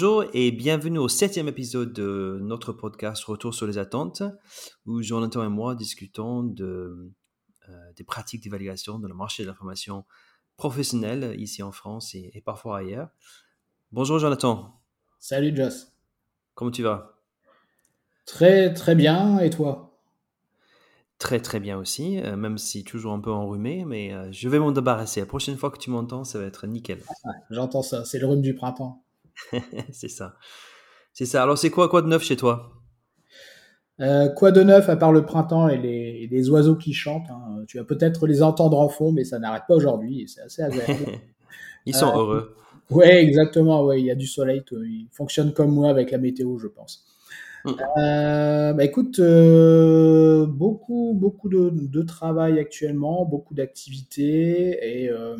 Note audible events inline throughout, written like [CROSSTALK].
Bonjour et bienvenue au septième épisode de notre podcast Retour sur les attentes, où Jonathan et moi discutons de, euh, des pratiques d'évaluation dans le marché de l'information professionnelle ici en France et, et, parfois ailleurs. Bonjour Jonathan. Salut Joss. Comment tu vas? Très très bien et toi? Très très bien aussi, euh, même si toujours un peu enrhumé, mais euh, je vais m'en débarrasser. La prochaine fois que tu m'entends, ça va être nickel. Ah, J'entends ça, c'est le rhume du printemps. [LAUGHS] c'est ça. C'est ça. Alors c'est quoi quoi de neuf chez toi? Euh, Quoi de neuf à part le printemps et les, et les oiseaux qui chantent hein. Tu vas peut-être les entendre en fond, mais ça n'arrête pas aujourd'hui et c'est assez agréable. [LAUGHS] Ils sont heureux. Ouais, exactement. Ouais, il y a du soleil. Ils fonctionnent comme moi avec la météo, je pense. Euh, bah écoute, euh, beaucoup, beaucoup de, de, travail actuellement, beaucoup d'activités et, euh,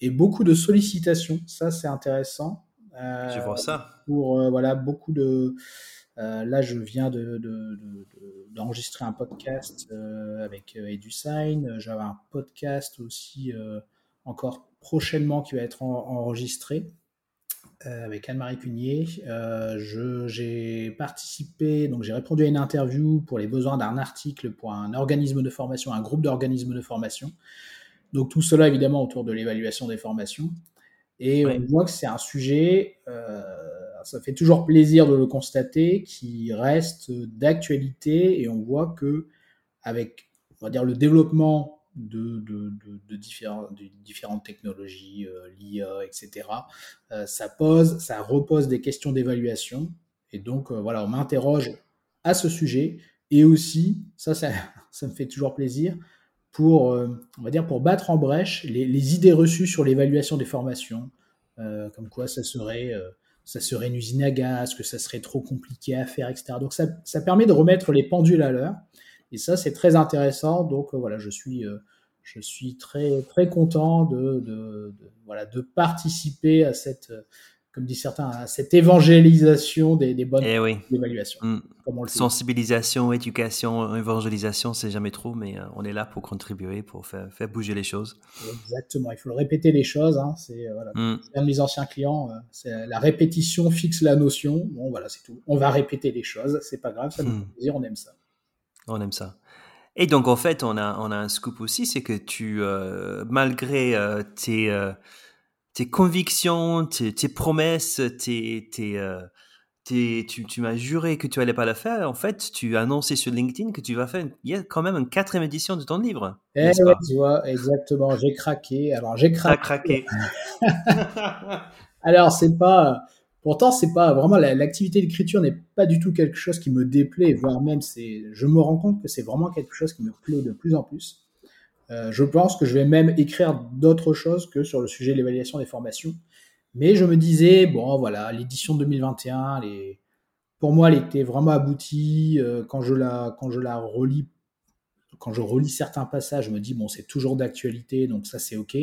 et, beaucoup de sollicitations. Ça, c'est intéressant. Je vois ça. Pour voilà, beaucoup de. là, je viens d'enregistrer de, un podcast avec EduSign. J'avais un podcast aussi encore prochainement qui va être en, enregistré. Euh, avec Anne-Marie Cunier. Euh, j'ai participé, donc j'ai répondu à une interview pour les besoins d'un article pour un organisme de formation, un groupe d'organismes de formation. Donc tout cela évidemment autour de l'évaluation des formations. Et on voit que c'est un sujet, euh, ça fait toujours plaisir de le constater, qui reste d'actualité et on voit que avec, on va dire, le développement de, de, de, différents, différentes technologies, euh, l'IA, etc. Euh, ça pose, ça repose des questions d'évaluation. Et donc, euh, voilà, on m'interroge à ce sujet. Et aussi, ça, ça, [LAUGHS] ça me fait toujours plaisir, pour, on va dire, pour battre en brèche les, les idées reçues sur l'évaluation des formations, comme quoi ça serait ça serait une usine à gaz, que ça serait trop compliqué à faire, etc. Donc ça, ça permet de remettre les pendules à l'heure et ça, c'est très intéressant. Donc euh, voilà, je suis, euh, je suis très, très content de, de, voilà, de participer à cette, euh, comme disent certains, à cette évangélisation des, des bonnes eh oui. évaluations. Mm. Sensibilisation, éducation, évangélisation, c'est jamais trop, mais on est là pour contribuer, pour faire, faire, bouger les choses. Exactement, il faut le répéter les choses. Hein. C'est voilà, mm. un de mes anciens clients, c'est la répétition fixe la notion. Bon, voilà, c'est tout. On va répéter les choses, c'est pas grave, ça nous mm. fait plaisir, on aime ça. On aime ça. Et donc, en fait, on a, on a un scoop aussi, c'est que tu, euh, malgré euh, tes, euh, tes convictions, tes, tes promesses, tes, tes, tes tu, tu m'as juré que tu allais pas le faire. En fait, tu as annoncé sur LinkedIn que tu vas faire, il y a quand même une quatrième édition de ton livre. Eh ouais, tu vois, exactement. J'ai craqué. Alors, j'ai craqué. [LAUGHS] Alors, c'est pas, Pourtant, c'est pas vraiment l'activité d'écriture n'est pas du tout quelque chose qui me déplaît, voire même c'est, je me rends compte que c'est vraiment quelque chose qui me plaît de plus en plus. Euh, je pense que je vais même écrire d'autres choses que sur le sujet de l'évaluation des formations. Mais je me disais, bon, voilà, l'édition 2021, les... pour moi, elle était vraiment aboutie. Euh, quand je la, quand je la relis, quand je relis certains passages, je me dis, bon, c'est toujours d'actualité, donc ça, c'est OK.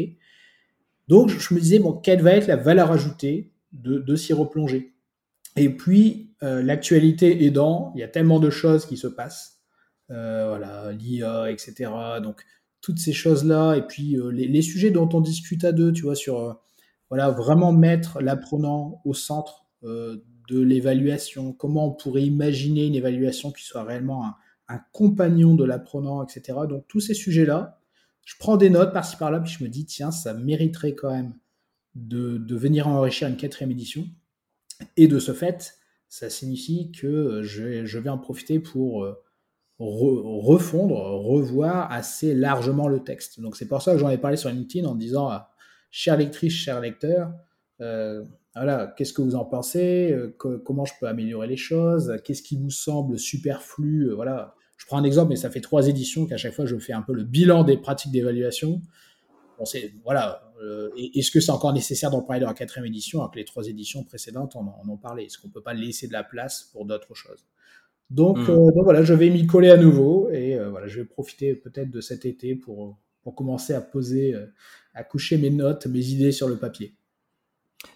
Donc, je me disais, bon, quelle va être la valeur ajoutée de, s'y replonger? Et puis, euh, l'actualité aidant, il y a tellement de choses qui se passent. Euh, voilà, l'IA, etc. Donc, toutes ces choses-là. Et puis, euh, les, sujets dont on discute à deux, tu vois, sur voilà, vraiment mettre l'apprenant au centre de l'évaluation. Comment on pourrait imaginer une évaluation qui soit réellement un, un compagnon de l'apprenant, etc. Donc, tous ces sujets-là, je prends des notes par-ci par-là, puis je me dis, tiens, ça mériterait quand même de, venir enrichir une quatrième édition. Et de ce fait, ça signifie que je, vais en profiter pour euh, refondre, revoir assez largement le texte. Donc c'est pour ça que j'en ai parlé sur LinkedIn en disant, ah, chère lectrice, cher lecteur, euh, voilà, qu'est-ce que vous en pensez euh, Comment je peux améliorer les choses Qu'est-ce qui vous semble superflu Voilà, je prends un exemple, mais ça fait trois éditions qu'à chaque fois je fais un peu le bilan des pratiques d'évaluation voilà. Euh, est-ce que c'est encore nécessaire d'en parler dans la quatrième édition alors que les trois éditions précédentes en, en ont parlé Est-ce qu'on peut pas laisser de la place pour d'autres choses? Donc, hmm. euh, donc, voilà, je vais m'y coller à nouveau et euh, voilà, je vais profiter peut-être de cet été pour, pour commencer à poser, à coucher mes notes, mes idées sur le papier.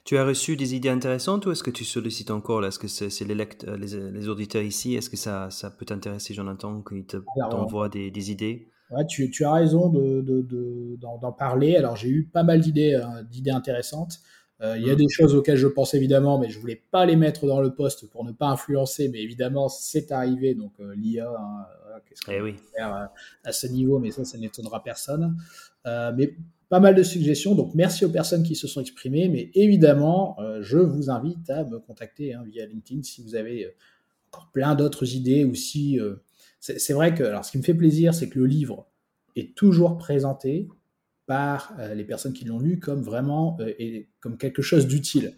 Tu as reçu des idées intéressantes ou est-ce que tu sollicites encore Est-ce que c'est les, les, les, auditeurs ici? Est-ce que ça, ça peut t'intéresser, Jonathan, qu'ils t'envoient des, des idées? tu, as raison d'en de, de, parler. Alors, j'ai eu pas mal d'idées euh, d'idées intéressantes. Euh, il y a mm. des choses auxquelles je pense évidemment, mais je voulais pas les mettre dans le poste pour ne pas influencer. Mais évidemment, c'est arrivé. Donc euh, l'IA, hein, qu'est-ce qu'on eh oui. faire euh, à ce niveau Mais ça, ça n'étonnera personne. mais pas mal de suggestions. Donc merci aux personnes qui se sont exprimées. Mais évidemment, je vous invite à me contacter hein, via LinkedIn si vous avez encore plein d'autres idées ou si c'est vrai que alors ce qui me fait plaisir, c'est que le livre est toujours présenté par euh, les personnes qui l'ont lu comme vraiment euh, et comme quelque chose d'utile.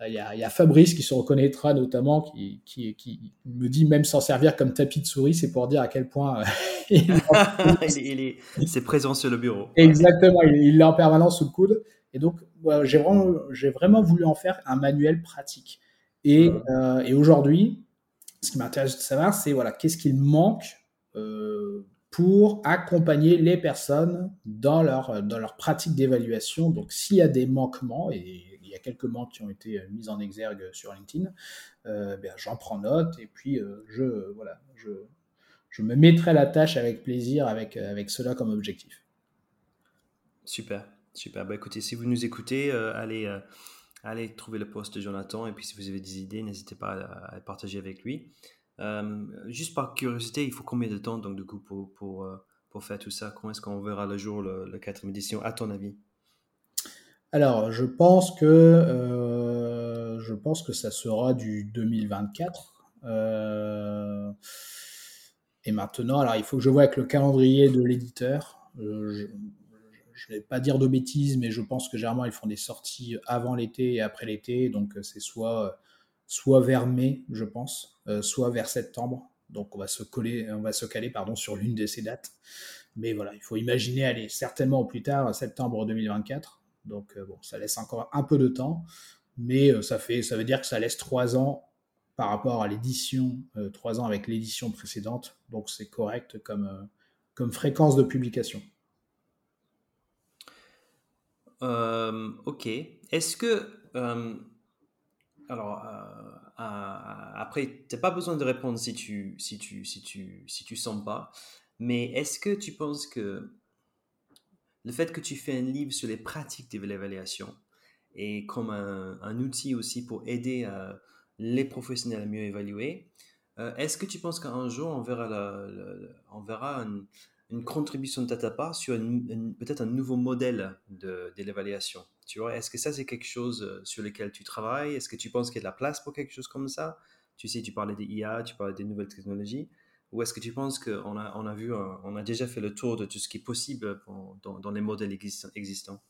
Euh, il y, a, Fabrice qui se reconnaîtra notamment, qui, qui, qui, me dit même s'en servir comme tapis de souris, c'est pour dire à quel point [LAUGHS] [LAUGHS] il, est, c'est présent sur le bureau. Exactement, il l'a en permanence sous le coude. Et donc, j'ai vraiment, voulu en faire un manuel pratique. Et, et aujourd'hui, ce qui m'intéresse de savoir, c'est voilà, qu'est-ce qu'il manque euh, pour accompagner les personnes dans leur, dans leur pratique d'évaluation. Donc, s'il y a des manquements, et il y a quelques manques qui ont été mis en exergue sur LinkedIn, euh, ben, j'en prends note et puis euh, je, voilà, je, je me mettrai la tâche avec plaisir avec, avec cela comme objectif. Super, super. Bah, écoutez, si vous nous écoutez, euh, allez, allez trouver le poste de Jonathan et puis si vous avez des idées, n'hésitez pas à, à, partager avec lui. Euh, juste par curiosité, il faut combien de temps donc du coup pour, pour, euh, pour faire tout ça? Comment est-ce qu'on verra le jour le 4 édition à ton avis? Alors, je pense que euh, je pense que ça sera du 2024. et maintenant, alors il faut que je vois avec le calendrier de l'éditeur. je ne vais pas dire de bêtises, mais je pense que généralement ils font des sorties avant l'été et après l'été, donc c'est soit soit vers mai, je pense, euh, soit vers septembre. Donc on va se coller, va se caler pardon sur l'une de ces dates. Mais voilà, il faut imaginer aller certainement au plus tard septembre 2024. Donc euh, bon, ça laisse encore un peu de temps, mais euh, ça fait, ça veut dire que ça laisse trois ans par rapport à l'édition, trois ans avec l'édition précédente. Donc c'est correct comme comme fréquence de publication. ok. Est-ce que alors, euh, après, tu n'as pas besoin de répondre si tu, si tu, si tu, si tu sens pas. Mais est-ce que tu penses que le fait que tu fais un livre sur les pratiques de l'évaluation et comme un, outil aussi pour aider euh, les professionnels à mieux évaluer, euh, est-ce que tu penses qu'un jour on verra, on verra une contribution de ta part sur peut-être un nouveau modèle de, de l'évaluation? Tu vois, est-ce que ça, c'est quelque chose euh, sur lequel tu travailles? Est-ce que tu penses qu'il y a de la place pour quelque chose comme ça? Tu sais, tu parlais des IA, tu parlais des nouvelles technologies. Ou est-ce que tu penses qu'on a, on a, vu, on a déjà fait le tour de tout ce qui est possible dans, les modèles existants?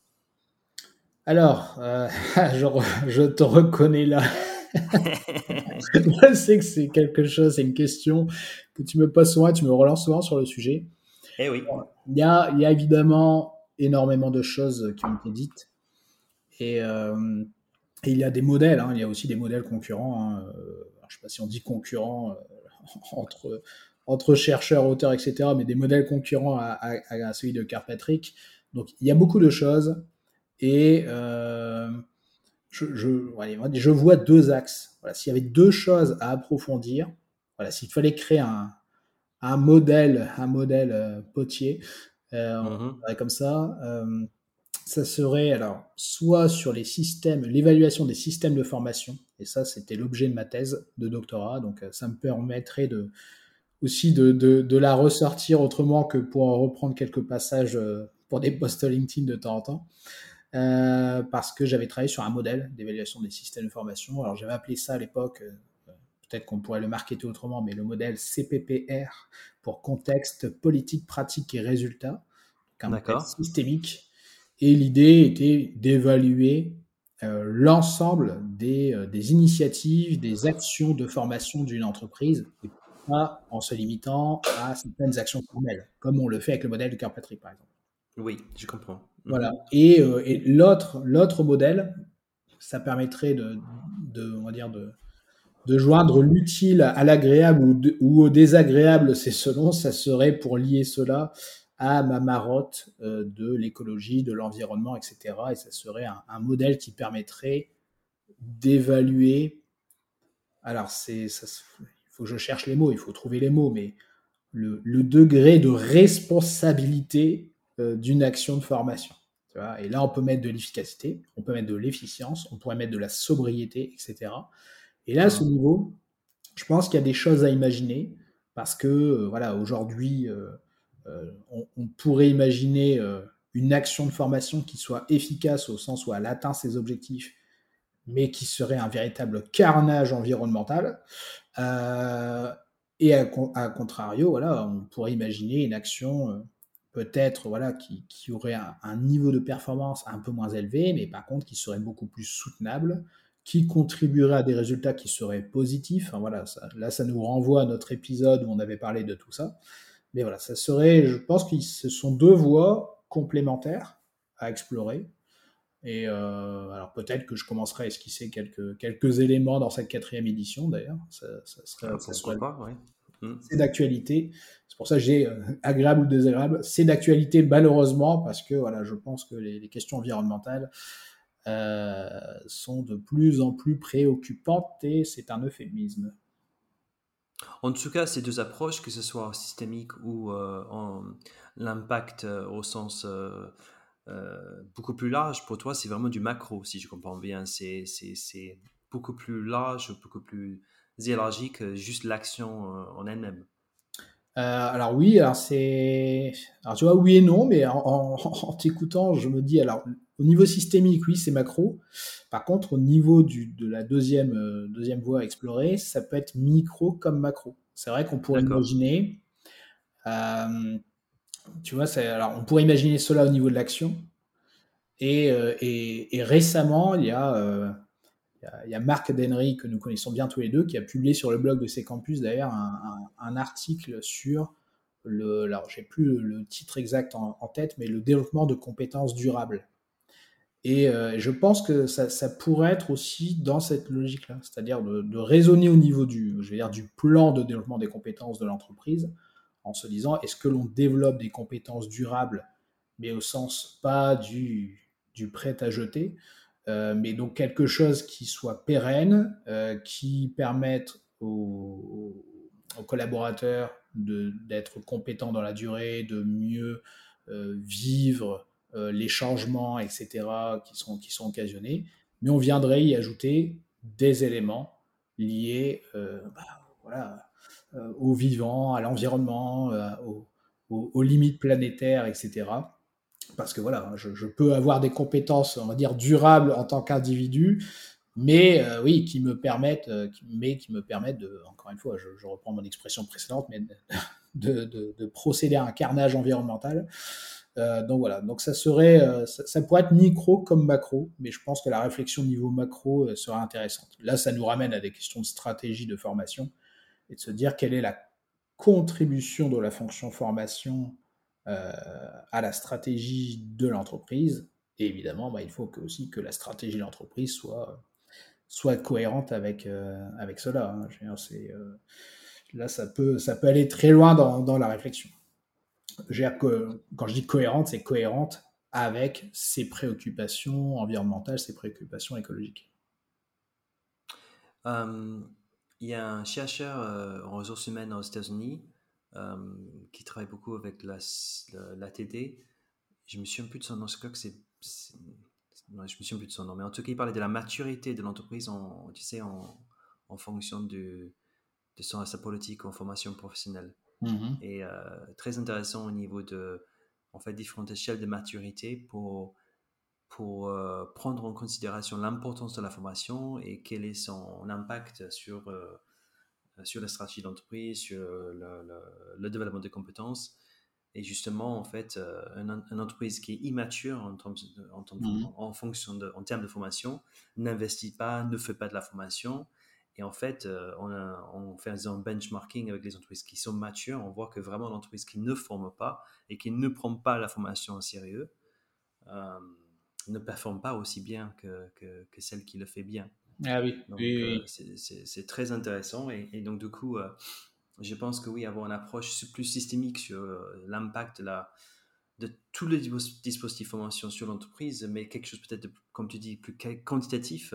Alors, euh, [LAUGHS] je, te reconnais là. [LAUGHS] [LAUGHS] je sais que c'est quelque chose, c'est une question que tu me poses souvent, tu me relances souvent sur le sujet. Eh oui. Il y a, il y a évidemment énormément de choses qui ont été dites. Euh, et, il y a des modèles, hein. il y a aussi des modèles concurrents. Hein. Euh, je ne sais pas si on dit concurrents euh, [LAUGHS] entre, entre chercheurs, auteurs, etc., mais des modèles concurrents à, celui de Carpatrick. Donc il y a beaucoup de choses. Et je, je, vois deux axes. Voilà, S'il y avait deux choses à approfondir, voilà, s'il fallait créer un, un modèle, un modèle potier, mm-hmm. comme ça, ça serait alors soit sur les systèmes, l'évaluation des systèmes de formation, et ça c'était l'objet de ma thèse de doctorat, donc euh, ça me permettrait de, aussi de, de, la ressortir autrement que pour reprendre quelques passages euh, pour des posts LinkedIn de temps en temps, euh, parce que j'avais travaillé sur un modèle d'évaluation des systèmes de formation. Alors j'avais appelé ça à l'époque, peut-être qu'on pourrait le marketer autrement, mais le modèle CPPR pour contexte, politique, pratique et résultat, un modèle systémique et l'idée était d'évaluer euh, l'ensemble des, euh, des, initiatives, des actions de formation d'une entreprise, et pas en se limitant à certaines actions formelles, comme on le fait avec le modèle de Carpatrick, par exemple. Oui, je comprends. Voilà. Et, euh, et l'autre, l'autre modèle, ça permettrait de, de, on va dire de, de joindre l'utile à l'agréable ou, ou, au désagréable, c'est selon, ça serait pour lier cela à ma marotte euh, de l'écologie, de l'environnement, etc. Et ça serait un, modèle qui permettrait d'évaluer. Alors, c'est, il faut que je cherche les mots, il faut trouver les mots, mais le, degré de responsabilité euh, d'une action de formation. et là, on peut mettre de l'efficacité, on peut mettre de l'efficience, on pourrait mettre de la sobriété, etc. Et là, à ce niveau, je pense qu'il y a des choses à imaginer parce que, euh, voilà, aujourd'hui, euh, euh, on, pourrait imaginer une action de formation qui soit efficace au sens où elle atteint ses objectifs, mais qui serait un véritable carnage environnemental. et à, contrario, voilà, on pourrait imaginer une action peut-être voilà, qui, aurait un, niveau de performance un peu moins élevé, mais par contre qui serait beaucoup plus soutenable, qui contribuerait à des résultats qui seraient positifs. voilà, là, ça nous renvoie à notre épisode où on avait parlé de tout ça. Mais voilà, ça serait, je pense que ce sont deux voies complémentaires à explorer. Et euh, alors peut-être que je commencerai à esquisser quelques, quelques éléments dans cette quatrième édition d'ailleurs. Ça, serait, ah, ça pas, hmm. C'est d'actualité. C'est pour ça que j'ai euh, agréable ou désagréable. C'est d'actualité malheureusement parce que voilà, je pense que les, les questions environnementales euh, sont de plus en plus préoccupantes et c'est un euphémisme. En tout cas, ces deux approches, que ce soit systémique ou euh, l'impact euh, au sens beaucoup plus large, pour toi, c'est vraiment du macro, si je comprends bien. C'est beaucoup plus large, beaucoup plus élargi que juste l'action en elle-même. alors oui, alors c'est, alors tu vois oui et non, mais en, en [LAUGHS] t'écoutant, je me dis alors au niveau systémique, oui, c'est macro. Par contre, au niveau de la deuxième, euh, deuxième voie à explorer, ça peut être micro comme macro. C'est vrai qu'on pourrait imaginer, euh, tu vois, alors on pourrait imaginer cela au niveau de l'action. Et, euh, récemment, il y a, il y a Marc Denry, que nous connaissons bien tous les deux, qui a publié sur le blog de ses campus d'ailleurs un, article sur le, alors j'ai plus le titre exact en, tête, mais le développement de compétences durables. Et euh, je pense que ça, pourrait être aussi dans cette logique-là, c'est-à-dire de, raisonner au niveau du, je vais dire, du plan de développement des compétences de l'entreprise, en se disant est-ce que l'on développe des compétences durables, mais au sens pas du, prêt à jeter, euh, mais donc quelque chose qui soit pérenne, euh, qui permette aux, collaborateurs d'être compétents dans la durée, de mieux vivre les changements, etc., qui sont, qui sont occasionnés, mais on viendrait y ajouter des éléments liés euh, bah, voilà, euh, au vivant, à l'environnement, aux, limites planétaires, etc. Parce que voilà, je, peux avoir des compétences, on va dire, durables en tant qu'individu, mais oui, qui me permettent, mais qui me permettent de, encore une fois, je, reprends mon expression précédente, mais de, procéder à un carnage environnemental. Euh, donc voilà, donc ça serait, euh, ça, pourrait être micro comme macro, mais je pense que la réflexion niveau macro euh, sera intéressante. Là, ça nous ramène à des questions de stratégie de formation et de se dire quelle est la contribution de la fonction formation à la stratégie de l'entreprise. Et évidemment, bah, il faut que, aussi que la stratégie de l'entreprise soit, cohérente avec, cela. Hein. là, ça peut, aller très loin dans la réflexion quand je dis cohérente, c'est cohérente avec ses préoccupations environnementales, ses préoccupations écologiques. Euh, il y a un chercheur euh, en ressources humaines aux États-Unis euh, qui travaille beaucoup avec la, l'ATD. Je me souviens plus de son nom, je me souviens plus de son nom, mais en tout cas, il parlait de la maturité de l'entreprise en, tu sais, en fonction de, de son, sa politique en formation professionnelle. Mmh et euh, très intéressant au niveau de en fait, différentes échelles de maturité pour, pour euh, prendre en considération l'importance de la formation et quel est son impact sur, euh, sur la stratégie d'entreprise, sur le, le, développement des compétences. Et justement, en fait, une, entreprise qui est immature en, termes en, en, fonction de, en termes de formation n'investit pas, ne fait pas de la formation et en fait, euh, on, on, fait un benchmarking avec les entreprises qui sont matures. On voit que vraiment l'entreprise qui ne forme pas et qui ne prend pas la formation au sérieux euh, ne performe pas aussi bien que, que, celle qui le fait bien. Ah oui. Euh, c'est très intéressant. Et, donc, du coup, je pense que oui, avoir une approche plus systémique sur l'impact de tous les dispositifs de formation sur l'entreprise, mais quelque chose peut-être, comme tu dis, plus quantitatif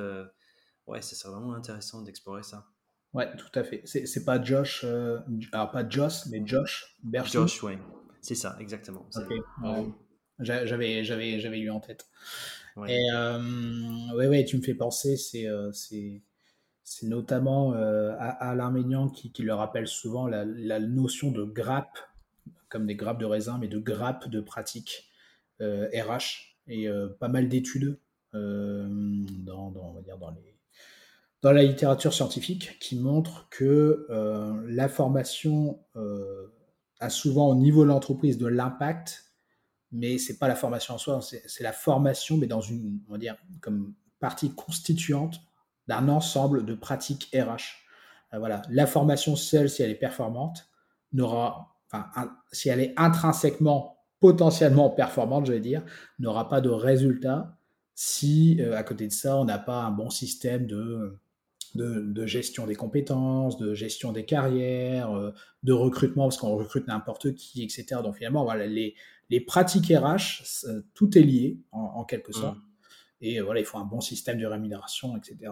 ouais, ce serait vraiment intéressant d'explorer ça. Ouais, tout à fait. C'est pas Josh, euh, alors pas Josh, mais Josh Josh, ouais. C'est ça, exactement. Ok. J'avais, j'avais, j'avais eu en tête. Et euh, ouais, ouais, tu me fais penser, c'est, euh, c'est, c'est notamment euh, à, l'arménian qui, qui, le rappelle souvent la, la, notion de grappe, comme des grappes de raisin, mais de grappe de pratique RH et pas mal d'études dans, dans, on va dire dans les dans la littérature scientifique qui montrent que la formation a souvent au niveau de l'entreprise de l'impact mais c'est pas la formation en soi, c'est la formation, mais dans une, on va dire, comme partie constituante d'un ensemble de pratiques RH. Euh, voilà, la formation seule, si elle est performante, n'aura, enfin, si elle est intrinsèquement, potentiellement performante, je vais dire, n'aura pas de résultat si, euh, à côté de ça, on n'a pas un bon système de de, gestion des compétences, de gestion des carrières, euh, de recrutement, parce qu'on recrute n'importe qui, etc. Donc finalement, voilà, les, les pratiques RH, tout est lié en, quelque mmh. sorte. Et voilà, il faut un bon système de rémunération, etc.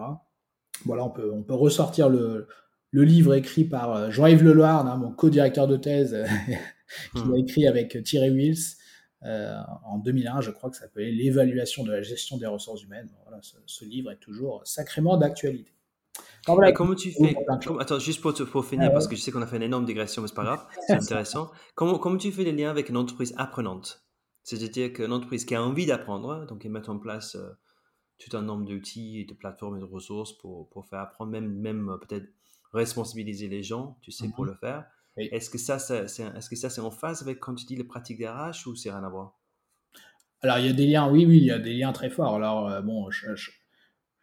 Voilà, on peut, on peut ressortir le, le livre écrit par euh, Jean-Yves Leloir, hein, mon co-directeur de thèse, [LAUGHS] qui mmh. a écrit avec Thierry Wills euh, en 2001, je crois que ça s'appelait L'évaluation de la gestion des ressources humaines. Voilà, ce livre est toujours sacrément d'actualité comment tu fais Attends, juste pour, pour finir, parce que je sais qu'on a fait une énorme digression, mais c'est pas grave, [LAUGHS] c'est intéressant. Comment, comment tu fais les liens avec une entreprise apprenante? C'est-à-dire qu'une entreprise qui a envie d'apprendre, donc ils mettent en place euh, tout un nombre d'outils, de plateformes et de ressources pour, pour faire apprendre, même, même euh, peut-être responsabiliser les gens, tu sais, pour mhm. le faire. Est-ce que ça, c'est est, que ça, c'est en phase avec quand tu dis les pratiques d'RH ou c'est rien à voir? Alors, il y a des liens, oui, oui, il y a des liens très forts. Alors, euh, bon, je,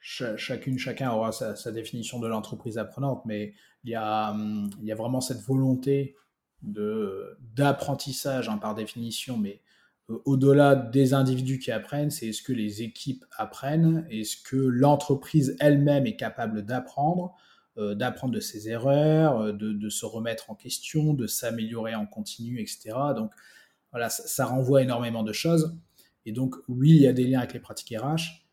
chacune, chacun aura sa, définition de l'entreprise apprenante, mais il y, a, hum, vraiment cette volonté d'apprentissage hein, par définition, mais euh, au-delà des individus qui apprennent, c'est est-ce que les équipes apprennent, est-ce que l'entreprise elle-même est capable d'apprendre, euh, d'apprendre de ses erreurs, euh, de, se remettre en question, de s'améliorer en continu, etc. Donc voilà, ça, ça renvoie énormément de choses. Et donc oui, il y a des liens avec les pratiques RH,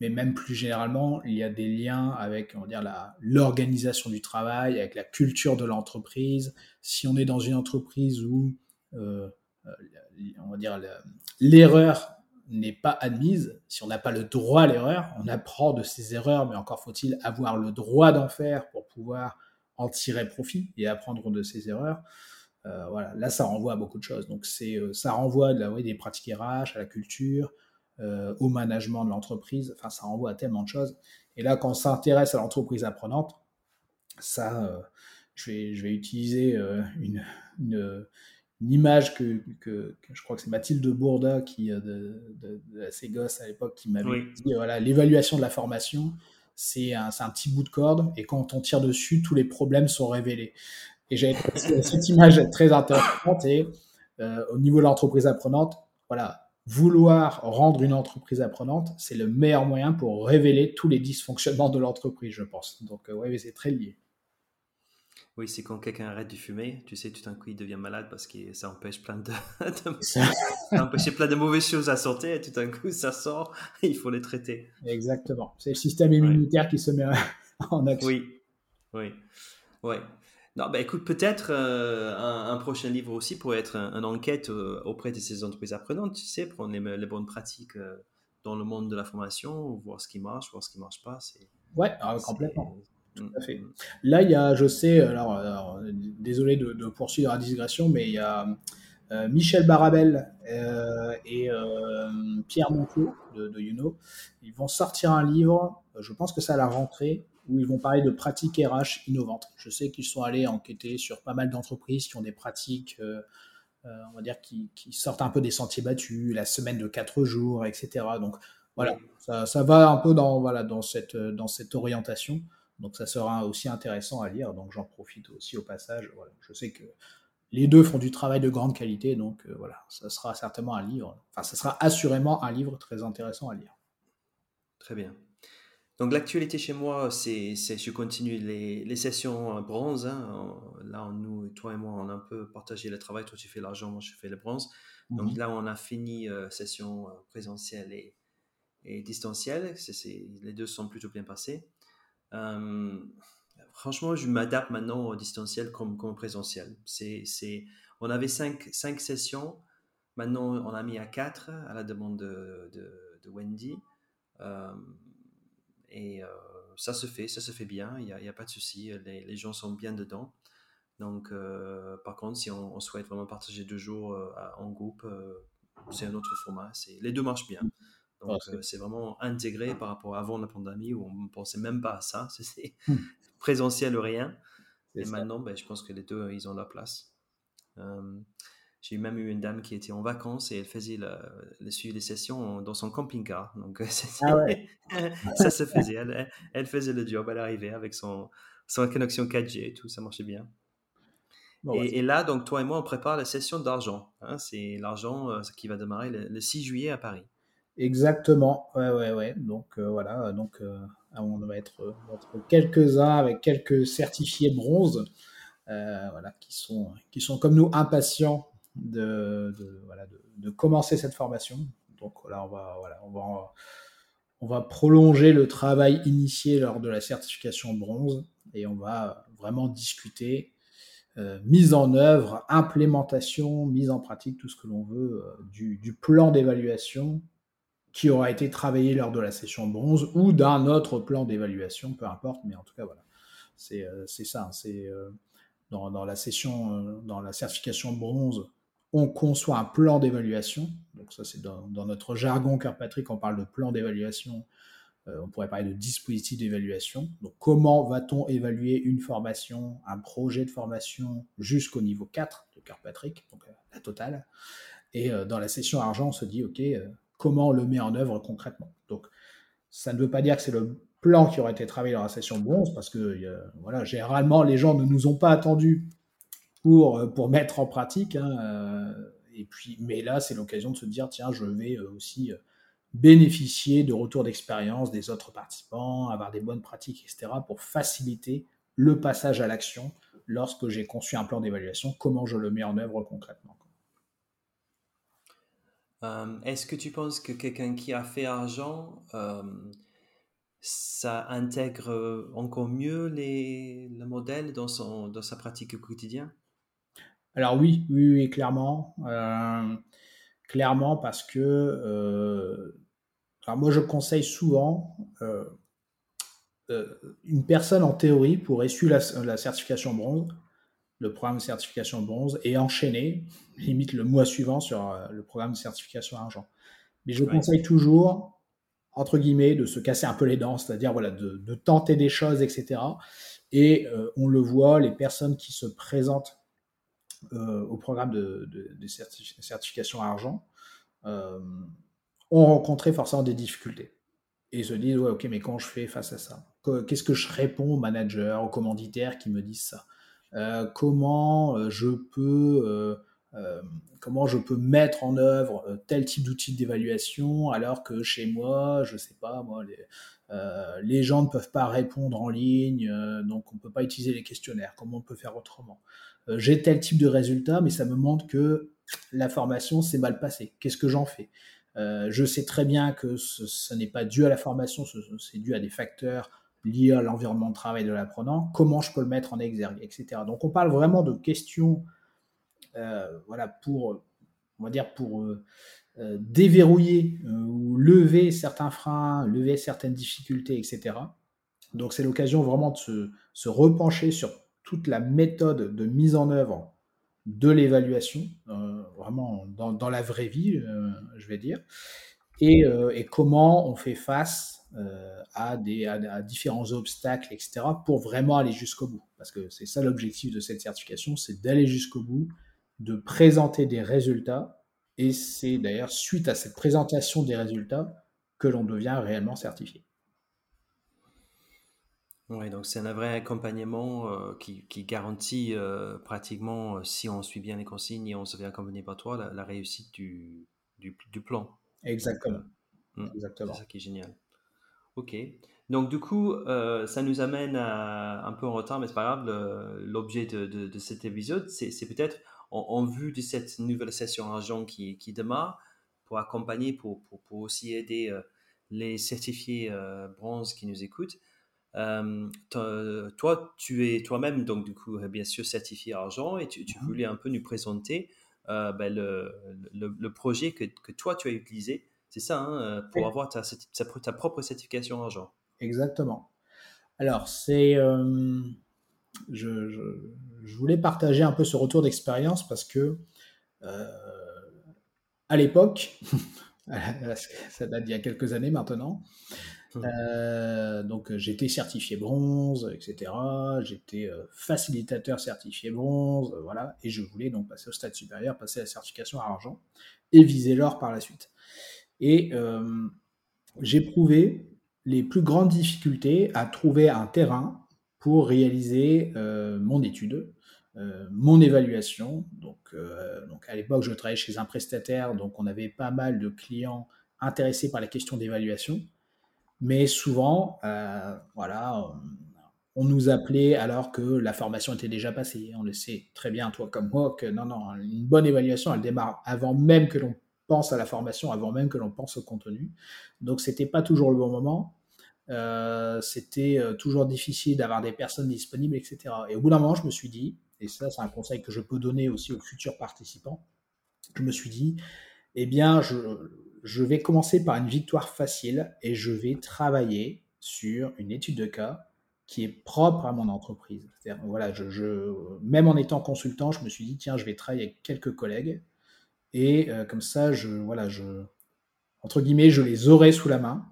mais même plus généralement, il y a des liens avec on va dire, l'organisation du travail, avec la culture de l'entreprise. Si on est dans une entreprise où euh, euh, on va dire l'erreur n'est pas admise, si on n'a pas le droit à l'erreur, on apprend de ses erreurs, mais encore faut-il avoir le droit d'en faire pour pouvoir en tirer profit et apprendre de ses erreurs. Euh, voilà, là, ça renvoie à beaucoup de choses. Donc, c'est, ça renvoie de la, des pratiques RH, à la culture, euh, au management de l'entreprise. Enfin, ça renvoie à tellement de choses. Et là, quand on s'intéresse à l'entreprise apprenante, ça, euh, je, vais, je vais utiliser euh, une, une, image que, que, je crois que c'est Mathilde Bourda qui, de, de, de à l'époque qui m'avait dit voilà, l'évaluation de la formation, c'est un, un, petit bout de corde et quand on tire dessus, tous les problèmes sont révélés. Et j'ai cette image très intéressante et au niveau de l'entreprise apprenante, voilà, vouloir rendre une entreprise apprenante, c'est le meilleur moyen pour révéler tous les dysfonctionnements de l'entreprise, je pense. Donc, euh, oui, c'est très lié. Oui, c'est quand quelqu'un arrête de fumer, tu sais, tout d'un coup, il devient malade parce que ça empêche plein de, [LAUGHS] [LAUGHS] plein de mauvaises choses à sortir et tout d'un coup, ça sort, [LAUGHS] il faut les traiter. Exactement. C'est le système immunitaire qui se met en action. Oui, oui, oui. Non, bah écoute, peut-être euh, un, prochain livre aussi pourrait être une enquête euh, auprès de ces entreprises apprenantes, tu sais, prendre les, bonnes pratiques euh, dans le monde de la formation, voir ce qui marche, voir ce qui ne marche pas. Ouais, ah, complètement. Tout à fait. Là, il y a, je sais, alors, désolé de, poursuivre la digression, mais il y a Michel Barabel et Pierre Monclos de, de Youno. Ils vont sortir un livre, je pense que c'est à la rentrée, où ils vont parler de pratiques RH innovantes. Je sais qu'ils sont allés enquêter sur pas mal d'entreprises qui ont des pratiques, euh, euh, on va dire, qui, sortent un peu des sentiers battus, la semaine de quatre jours, etc. Donc voilà, ça, va un peu dans, voilà, dans, cette, dans cette orientation. Donc ça sera aussi intéressant à lire. Donc j'en profite aussi au passage. Je sais que les deux font du travail de grande qualité, donc euh, voilà, ça sera certainement un livre. Enfin, ça sera assurément un livre très intéressant à lire. Très bien. Donc l'actualité chez moi, c'est, je continue les, les sessions bronze. Hein. Là, nous, toi et moi, on a un peu partagé le travail. Toi, tu fais l'argent, moi, je fais le bronze. Donc mhm. là, on a fini euh, session euh, présentielle et, et distancielle. les deux sont plutôt bien passés. Euh, franchement, je m'adapte maintenant au distanciel comme, comme au présentiel. C'est, on avait cinq, cinq sessions Maintenant, on a mis à 4 à la demande de, de, Wendy. Et ça se fait, ça se fait bien, il n'y a, a, pas de souci, les, les, gens sont bien dedans. Donc, par contre, si on, souhaite vraiment partager deux jours en groupe, c'est un autre format. Les deux marchent bien. Donc, c'est vraiment intégré par rapport à avant la pandémie où on ne pensait même pas à ça. [LAUGHS] [LAUGHS] C'est présentiel ou rien. Et maintenant, ben, je pense que les deux, ils ont leur place. J'ai même eu une dame qui était en vacances et elle faisait le, suivi des sessions dans son camping-car. Donc, [LAUGHS] ah [LAUGHS] ça se faisait. Elle, elle, faisait le job. Elle arrivait avec son, son connexion 4G et tout. Ça marchait bien. et, là, donc, toi et moi, on prépare la session d'argent. Hein. c'est l'argent euh, qui va démarrer le, 6 juillet à Paris. Exactement. Ouais, ouais, ouais. Donc, euh, voilà. Donc, euh, on va être, être quelques-uns avec quelques certifiés bronze. voilà, qui sont, qui sont comme nous impatients de, voilà, de, commencer cette formation. Donc là, on va, voilà, on va, on va prolonger le travail initié lors de la certification bronze et on va vraiment discuter euh, mise en œuvre, implémentation, mise en pratique, tout ce que l'on veut euh, du, plan d'évaluation qui aura été travaillé lors de la session bronze ou d'un autre plan d'évaluation, peu importe, mais en tout cas, voilà, c'est euh, ça. Hein. C'est dans, la session, dans la certification bronze, on conçoit un plan d'évaluation. Donc ça, c'est dans, notre jargon Patrick, on parle de plan d'évaluation. Euh, on pourrait parler de dispositif d'évaluation. Donc comment va-t-on évaluer une formation, un projet de formation jusqu'au niveau 4 de Patrick, donc euh, la totale. Et euh, dans la session argent, on se dit, OK, comment on le met en œuvre concrètement Donc ça ne veut pas dire que c'est le plan qui aurait été travaillé dans la session bronze, parce que voilà, généralement, les gens ne nous ont pas attendus pour, euh, pour mettre en pratique. Hein, euh, et puis, mais là, c'est l'occasion de se dire, tiens, je vais euh, aussi bénéficier de retours d'expérience des autres participants, avoir des bonnes pratiques, etc., pour faciliter le passage à l'action lorsque j'ai conçu un plan d'évaluation, comment je le mets en œuvre concrètement. Est-ce que tu penses que quelqu'un qui a fait argent, ça intègre encore mieux les, le modèle dans, son, dans sa pratique quotidienne alors oui, oui, clairement. Euh, clairement parce que euh, moi je conseille souvent euh, une personne en théorie pour essuyer la, certification bronze, le programme de certification bronze, et enchaîner, [LAUGHS] limite le mois suivant sur le programme de certification argent. Mais je conseille toujours, entre guillemets, de se casser un peu les dents, c'est-à-dire voilà, de, tenter des choses, etc. Et on le voit, les personnes qui se présentent au programme de, certification argent euh, ont rencontré forcément des difficultés. Et se disent ok mais quand je fais face à ça? Qu'est-ce que je réponds aux managers aux commanditaires qui me disent ça? Euh, comment je peux mettre en œuvre tel type d'outil d'évaluation alors que chez moi je sais pas les, les gens ne peuvent pas répondre en ligne donc on peut pas utiliser les questionnaires comment on peut faire autrement? euh, j'ai tel type de résultat, mais ça me montre que la formation s'est mal passée. Qu'est-ce que j'en fais? Euh, Je sais très bien que ce, n'est pas dû à la formation, c'est dû à des facteurs liés à l'environnement de travail de l'apprenant. Comment je peux le mettre en exergue, etc. Donc on parle vraiment de questions, euh, voilà, pour, on va dire pour déverrouiller ou lever certains freins, lever certaines difficultés, etc. Donc c'est l'occasion vraiment de se, se repencher sur toute la méthode de mise en œuvre de l'évaluation, euh, vraiment dans, la vraie vie, euh, je vais dire, euh, et, comment on fait face à, différents obstacles, etc., pour vraiment aller jusqu'au bout. Parce que c'est ça l'objectif de cette certification, c'est d'aller jusqu'au bout, de présenter des résultats, et c'est d'ailleurs suite à cette présentation des résultats que l'on devient réellement certifié. Oui, donc c'est un vrai accompagnement euh, qui, qui, garantit euh, pratiquement, euh, si on suit bien les consignes et on se fait accompagner par toi, la, réussite du, du, du, plan. Exactement. Hmm, Exactement. C'est ça qui est génial. Ok. Donc du coup, ça nous amène à, un peu en retard, mais c'est pas grave. L'objet de, de, cet épisode, c'est peut-être en, vue de cette nouvelle session argent qui, qui démarre, pour accompagner, pour, pour, pour aussi aider les certifiés bronze qui nous écoutent toi, tu es toi-même, donc du coup, bien sûr, certifié argent et tu, tu, mhm. voulais un peu nous présenter ben, le, le, projet que, que, toi tu as utilisé. C'est ça, hein, pour avoir ta, ta, propre certification argent. Exactement. Alors, c'est. je, je, voulais partager un peu ce retour d'expérience parce que à l'époque, [LAUGHS] ça date d'il y a quelques années maintenant. Mmh. Euh, donc j'étais certifié bronze, etc. J'étais euh, facilitateur certifié bronze, euh, voilà. Et je voulais donc passer au stade supérieur, passer la certification à argent et viser l'or par la suite. Et j'ai prouvé les plus grandes difficultés à trouver un terrain pour réaliser mon étude euh, mon évaluation. Euh, donc à l'époque, je travaillais chez un prestataire, donc on avait pas mal de clients intéressés par la question d'évaluation. Mais souvent, euh, voilà, on nous appelait alors que la formation était déjà passée. On le sait très bien, toi comme moi, que non, non, une bonne évaluation, elle démarre avant même que l'on pense à la formation, avant même que l'on pense au contenu. Donc, c'était pas toujours le bon moment. c'était toujours difficile d'avoir des personnes disponibles, etc. Et au bout d'un moment, je me suis dit, et ça c'est un conseil que je peux donner aussi aux futurs participants, je me suis dit, eh bien, je, je vais commencer par une victoire facile et je vais travailler sur une étude de cas qui est propre à mon entreprise. Voilà, je, même en étant consultant, je me suis dit, tiens, je vais travailler avec quelques collègues et euh, comme ça, je, voilà, je, entre guillemets, je les aurai sous la main.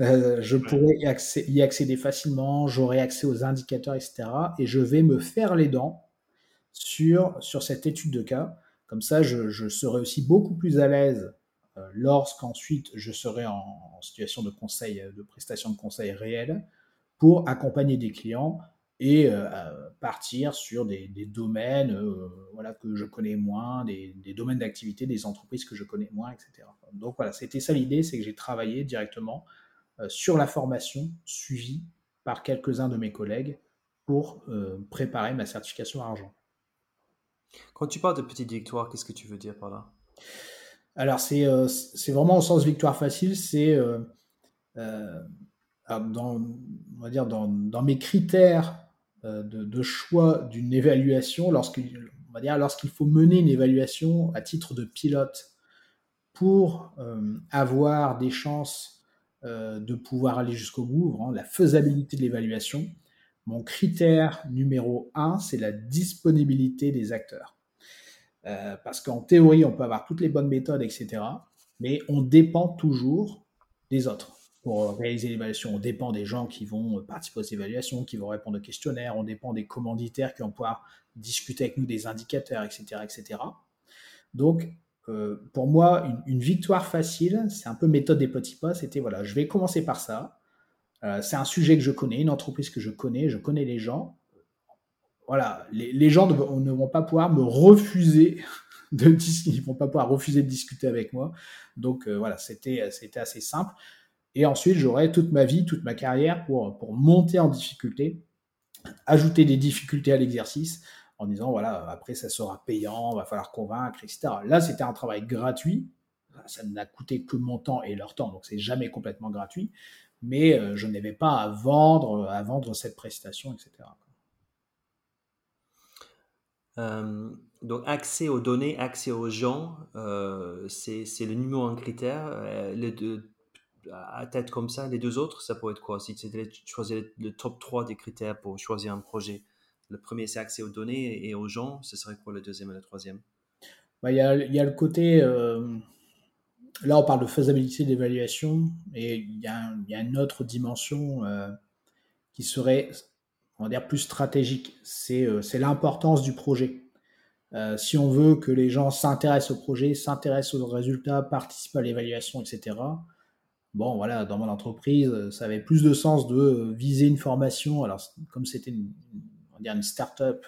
Euh, je pourrai y, y accéder facilement, j'aurai accès aux indicateurs, etc. Et je vais me faire les dents sur, sur cette étude de cas. Comme ça, je, serai aussi beaucoup plus à l'aise lorsqu'ensuite je serai en, situation de conseil, de prestation de conseil réel pour accompagner des clients et euh, partir sur des, domaines euh, voilà, que je connais moins, des, des domaines d'activité, des entreprises que je connais moins, etc. Donc voilà, c'était ça l'idée, c'est que j'ai travaillé directement sur la formation suivie par quelques-uns de mes collègues pour préparer ma certification argent. Quand tu parles de petite victoire, qu'est-ce que tu veux dire par là? Alors, c'est euh, c'est vraiment au sens victoire facile, c'est euh, euh, dans, dire dans, mes critères de, choix d'une évaluation, lorsqu'il faut mener une évaluation à titre de pilote pour avoir des chances de pouvoir aller jusqu'au bout, la faisabilité de l'évaluation, mon critère numéro un, c'est la disponibilité des acteurs. Euh, parce qu'en théorie, on peut avoir toutes les bonnes méthodes, etc. Mais on dépend toujours des autres. Pour réaliser l'évaluation, on dépend des gens qui vont participer aux évaluations, qui vont répondre aux questionnaires, on dépend des commanditaires qui vont pouvoir discuter avec nous des indicateurs, etc. etc. Donc, euh, pour moi, une, victoire facile, c'est un peu méthode des petits pas, c'était voilà, je vais commencer par ça, euh, c'est un sujet que je connais, une entreprise que je connais, je connais les gens. Voilà, les, gens ne, vont pas pouvoir me refuser [LAUGHS] de ils vont pas pouvoir refuser de discuter avec moi. Donc euh, voilà, c'était c'était assez simple. Et ensuite, j'aurai toute ma vie, toute ma carrière pour pour monter en difficulté, ajouter des difficultés à l'exercice en disant voilà, après ça sera payant, va falloir convaincre, etc. Là, c'était un travail gratuit. Ça n'a coûté que mon temps et leur temps, donc c'est jamais complètement gratuit mais euh, je n'avais pas à vendre, à vendre cette prestation, etc. Euh, donc accès aux données, accès aux gens, euh, c'est le numéro un critère. deux, à tête comme ça, les deux autres, ça pourrait être quoi? Si tu choisir le top 3 des critères pour choisir un projet, le premier c'est accès aux données et aux gens, ce serait quoi le deuxième et le troisième? Bah, Il y, a, le côté là, on parle de faisabilité d'évaluation, et il y, a une autre dimension euh, qui serait, on va dire, plus stratégique. C'est euh, l'importance du projet. Euh, si on veut que les gens s'intéressent au projet, s'intéressent aux résultats, participent à l'évaluation, etc. Bon, voilà, dans mon entreprise, ça avait plus de sens de viser une formation. Alors, comme c'était une, une start-up,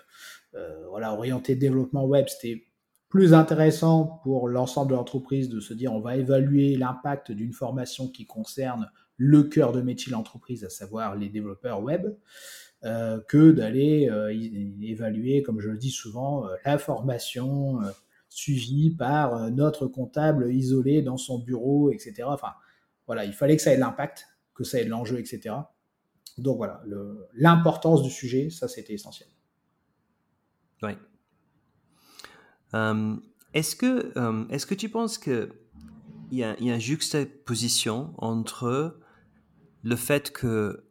voilà, orientée développement web, c'était plus intéressant pour l'ensemble de l'entreprise de se dire on va évaluer l'impact d'une formation qui concerne le cœur de métier de l'entreprise, à savoir les développeurs web, euh, que d'aller euh, évaluer, comme je le dis souvent, euh, la formation suivie par notre comptable isolé dans son bureau, etc. Enfin, voilà, il fallait que ça ait de l'impact, que ça ait de l'enjeu, etc. Donc voilà, l'importance du sujet, ça c'était essentiel. Oui. Euh, Est-ce que, euh, est-ce que tu penses qu'il y a une juxtaposition entre le fait que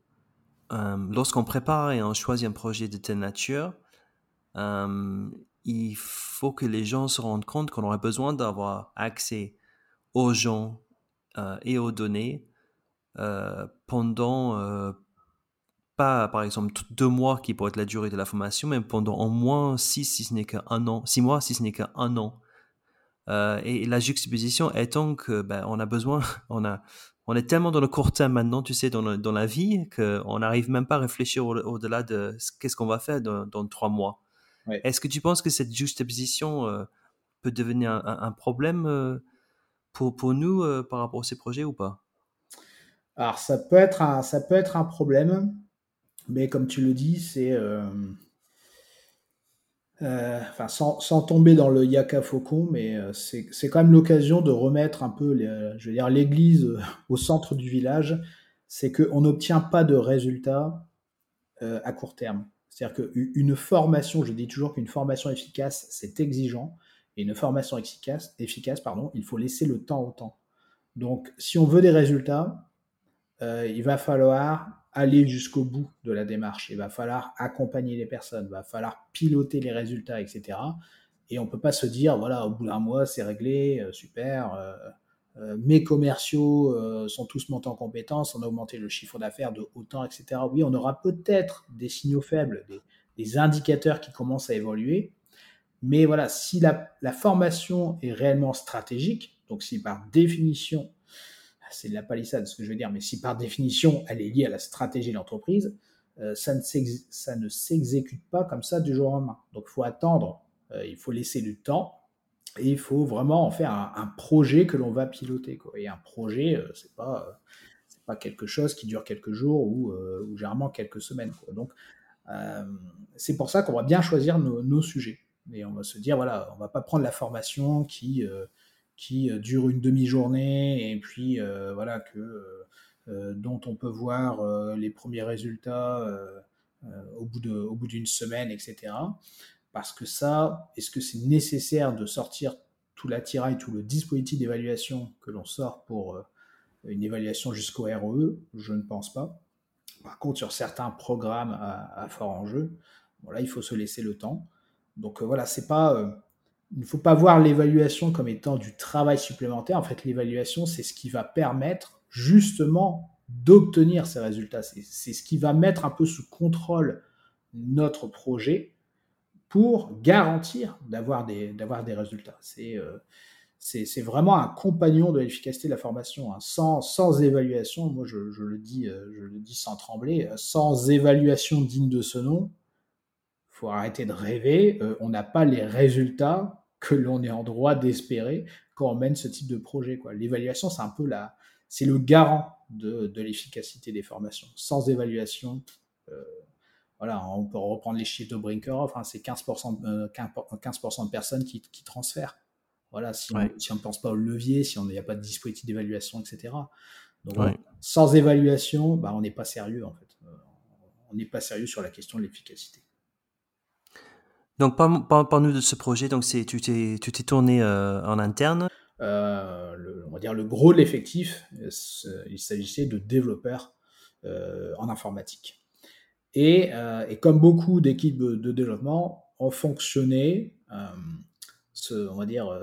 euh, lorsqu'on prépare et on choisit un projet de telle nature, euh, il faut que les gens se rendent compte qu'on aurait besoin d'avoir accès aux gens et aux données pendant pas, par exemple, deux mois qui pourrait être la durée de la formation, mais pendant au moins six, si ce n'est qu'un an, six mois, si ce n'est qu'un an. Euh, et, la juxtaposition étant que ben, on a besoin, [LAUGHS] on a, on est tellement dans le court terme maintenant, tu sais, dans, dans la vie, qu'on n'arrive même pas à réfléchir au-delà de qu'est-ce qu'on va faire dans, dans trois mois. Est-ce que tu penses que cette juxtaposition euh, peut devenir un, problème euh, pour, pour nous par rapport à ces projets ou pas? Alors, ça peut, être un, ça peut être un problème, mais comme tu le dis, c'est euh, enfin, sans, tomber dans le yaka faucon, mais euh, c'est quand même l'occasion de remettre un peu, je veux dire, l'église euh, au centre du village. C'est qu'on n'obtient pas de résultats à court terme. C'est-à-dire qu'une formation, je dis toujours qu'une formation efficace, c'est exigeant, et une formation efficace, efficace, pardon, il faut laisser le temps au temps. Donc, si on veut des résultats, il va falloir aller jusqu'au bout de la démarche. Il va falloir accompagner les personnes, il va falloir piloter les résultats, etc. Et on ne peut pas se dire, voilà, au bout d'un mois, c'est réglé, euh, super, euh, euh, mes commerciaux sont tous montés en compétences, on a augmenté le chiffre d'affaires de autant, etc. Oui, on aura peut-être des signaux faibles, des, indicateurs qui commencent à évoluer. Mais voilà, si la formation est réellement stratégique, donc si par définition c'est de la palissade ce que je veux dire, mais si par définition elle est liée à la stratégie de l'entreprise, euh, ça ne s'exécute pas comme ça du jour au lendemain. Donc il faut attendre, euh, il faut laisser du temps et il faut vraiment en faire un, projet que l'on va piloter. Et un projet, euh, c'est pas pas quelque chose qui dure quelques jours ou, généralement quelques semaines. Donc c'est pour ça qu'on va bien choisir nos, nos, sujets. Et on va se dire, voilà, on va pas prendre la formation qui qui euh, dure une demi-journée et puis euh, voilà que euh, dont on peut voir les premiers résultats au bout au bout d'une semaine, etc. Parce que ça, est-ce que c'est nécessaire de sortir tout l'attirail, tout le dispositif d'évaluation que l'on sort pour une évaluation jusqu'au RE Je ne pense pas. Par contre, sur certains programmes à, fort enjeu, voilà, il faut se laisser le temps. Donc voilà, c'est pas il ne faut pas voir l'évaluation comme étant du travail supplémentaire. En fait, l'évaluation, c'est ce qui va permettre justement d'obtenir ces résultats. C'est ce qui va mettre un peu sous contrôle notre projet pour garantir d'avoir des, des résultats. Euh, c'est vraiment un compagnon de l'efficacité de la formation. Hein. Sans, sans évaluation, moi je, le dis, euh, je le dis sans trembler, euh, sans évaluation digne de ce nom, faut arrêter de rêver. on n'a pas les résultats que l'on est en droit d'espérer quand on mène ce type de projet. L'évaluation, c'est un peu la, c'est le garant de, de l'efficacité des formations. Sans évaluation, euh, voilà, on peut reprendre les chiffres de Brinkerhoff, hein, c'est 15%, 15 euh, de personnes qui, qui transfèrent. Voilà, si, on, si on, ne pense pas au levier, si on n'y a pas de dispositif d'évaluation, etc. Donc, sans évaluation, bah, on n'est pas sérieux en fait. Euh, on n'est pas sérieux sur la question de l'efficacité. Donc, parle-nous de ce projet. Donc, c'est, tu t'es, tourné euh, en interne. Euh, on va dire le gros de l'effectif, euh, il s'agissait de développeurs en informatique. Et, et, comme beaucoup d'équipes de développement, ont fonctionné, on va dire,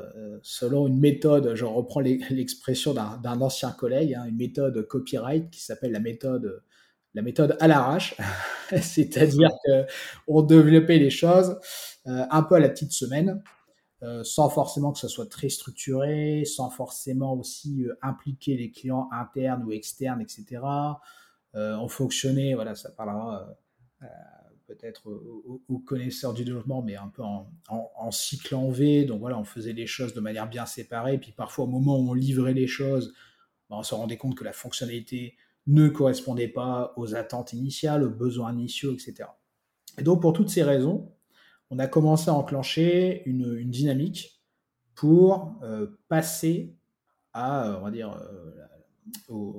selon une méthode, je reprends [LAUGHS] l'expression d'un, ancien collègue, hein, une méthode copyright qui s'appelle la méthode la méthode à l'arrache, [LAUGHS] c'est-à-dire qu'on développait les choses euh, un peu à la petite semaine, euh, sans forcément que ce soit très structuré, sans forcément aussi euh, impliquer les clients internes ou externes, etc. on fonctionnait, voilà, ça parlera peut-être aux, connaisseurs du développement, mais un peu en, cycle en V. Donc voilà, on faisait les choses de manière bien séparée. Puis parfois, au moment où on livrait les choses, ben, on se rendait compte que la fonctionnalité ne correspondait pas aux attentes initiales, aux besoins initiaux, etc. Et donc, pour toutes ces raisons, on a commencé à enclencher une, dynamique pour euh, passer à, on va dire, euh,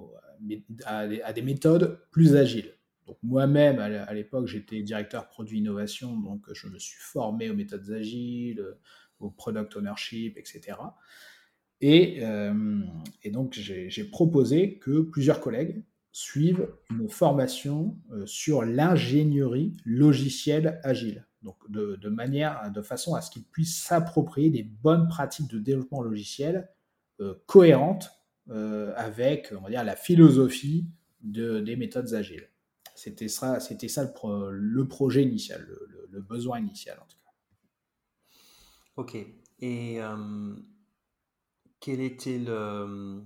à, des méthodes plus agiles. Donc moi-même, à l'époque, j'étais directeur produit innovation, donc je me suis formé aux méthodes agiles, au product ownership, etc. Et, et donc j'ai proposé que plusieurs collègues suivent une formation sur l'ingénierie logicielle agile. Donc de, de, manière, de façon à ce qu'ils puissent s'approprier des bonnes pratiques de développement logiciel cohérentes avec, on va dire, la philosophie de, des méthodes agiles. C'était ça, c'était ça le, le, projet initial, le, besoin initial en tout cas. Ok. Et euh, quel était le.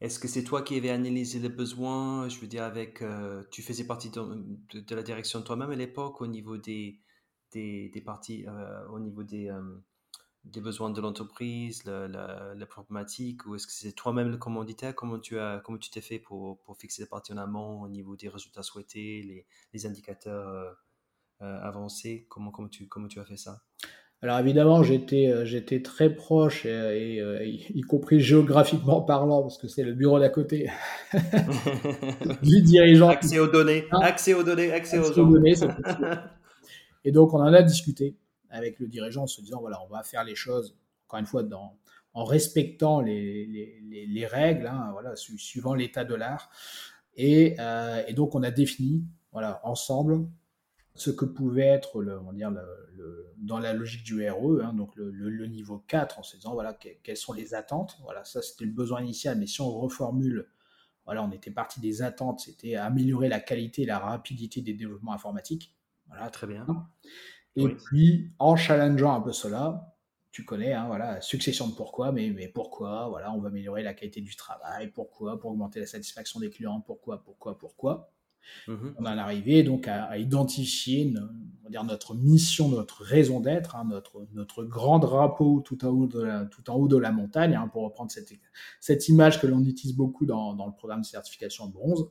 Est-ce que c'est toi qui avais analysé les besoins? Je veux dire, avec. Euh, tu faisais partie de, la direction toi-même à l'époque au niveau des, des, parties, euh, au niveau des des besoins de l'entreprise, la, la, problématique, ou est-ce que c'est toi-même le commanditaire? Comment tu as, comment tu t'es fait pour, pour, fixer les parties en amont au niveau des résultats souhaités, les, les indicateurs euh, euh, avancés? Comment, comment, tu, comment tu as fait ça? Alors évidemment, j'étais euh, j'étais très proche, et, y compris géographiquement parlant, parce que c'est le bureau d'à côté [LAUGHS] du dirigeant. Accès aux données, accès aux données, accès, aux, données. et donc on en a discuté avec le dirigeant en se disant voilà, on va faire les choses, encore une fois, dans, en respectant les, les, les règles, hein, voilà, suivant l'état de l'art. Et, euh, et, donc, on a défini voilà, ensemble ce que pouvait être le, on dire, le, dans la logique du RE, hein, donc le, le, niveau 4, en se disant voilà, quelles sont les attentes. Voilà, ça, c'était le besoin initial, mais si on reformule, voilà, on était parti des attentes, c'était améliorer la qualité et la rapidité des développements informatiques. Voilà, très bien. Et puis, en challengeant un peu cela, tu connais, hein, voilà, succession de pourquoi, mais, mais pourquoi, voilà, on va améliorer la qualité du travail, pourquoi, pour augmenter la satisfaction des clients, pourquoi, pourquoi, pourquoi. Mmh on en arrivé donc à, identifier on va dire notre mission, notre raison d'être, hein, notre, notre grand drapeau tout en haut de la, montagne, hein, pour reprendre cette, cette image que l'on utilise beaucoup dans, le programme de certification de bronze,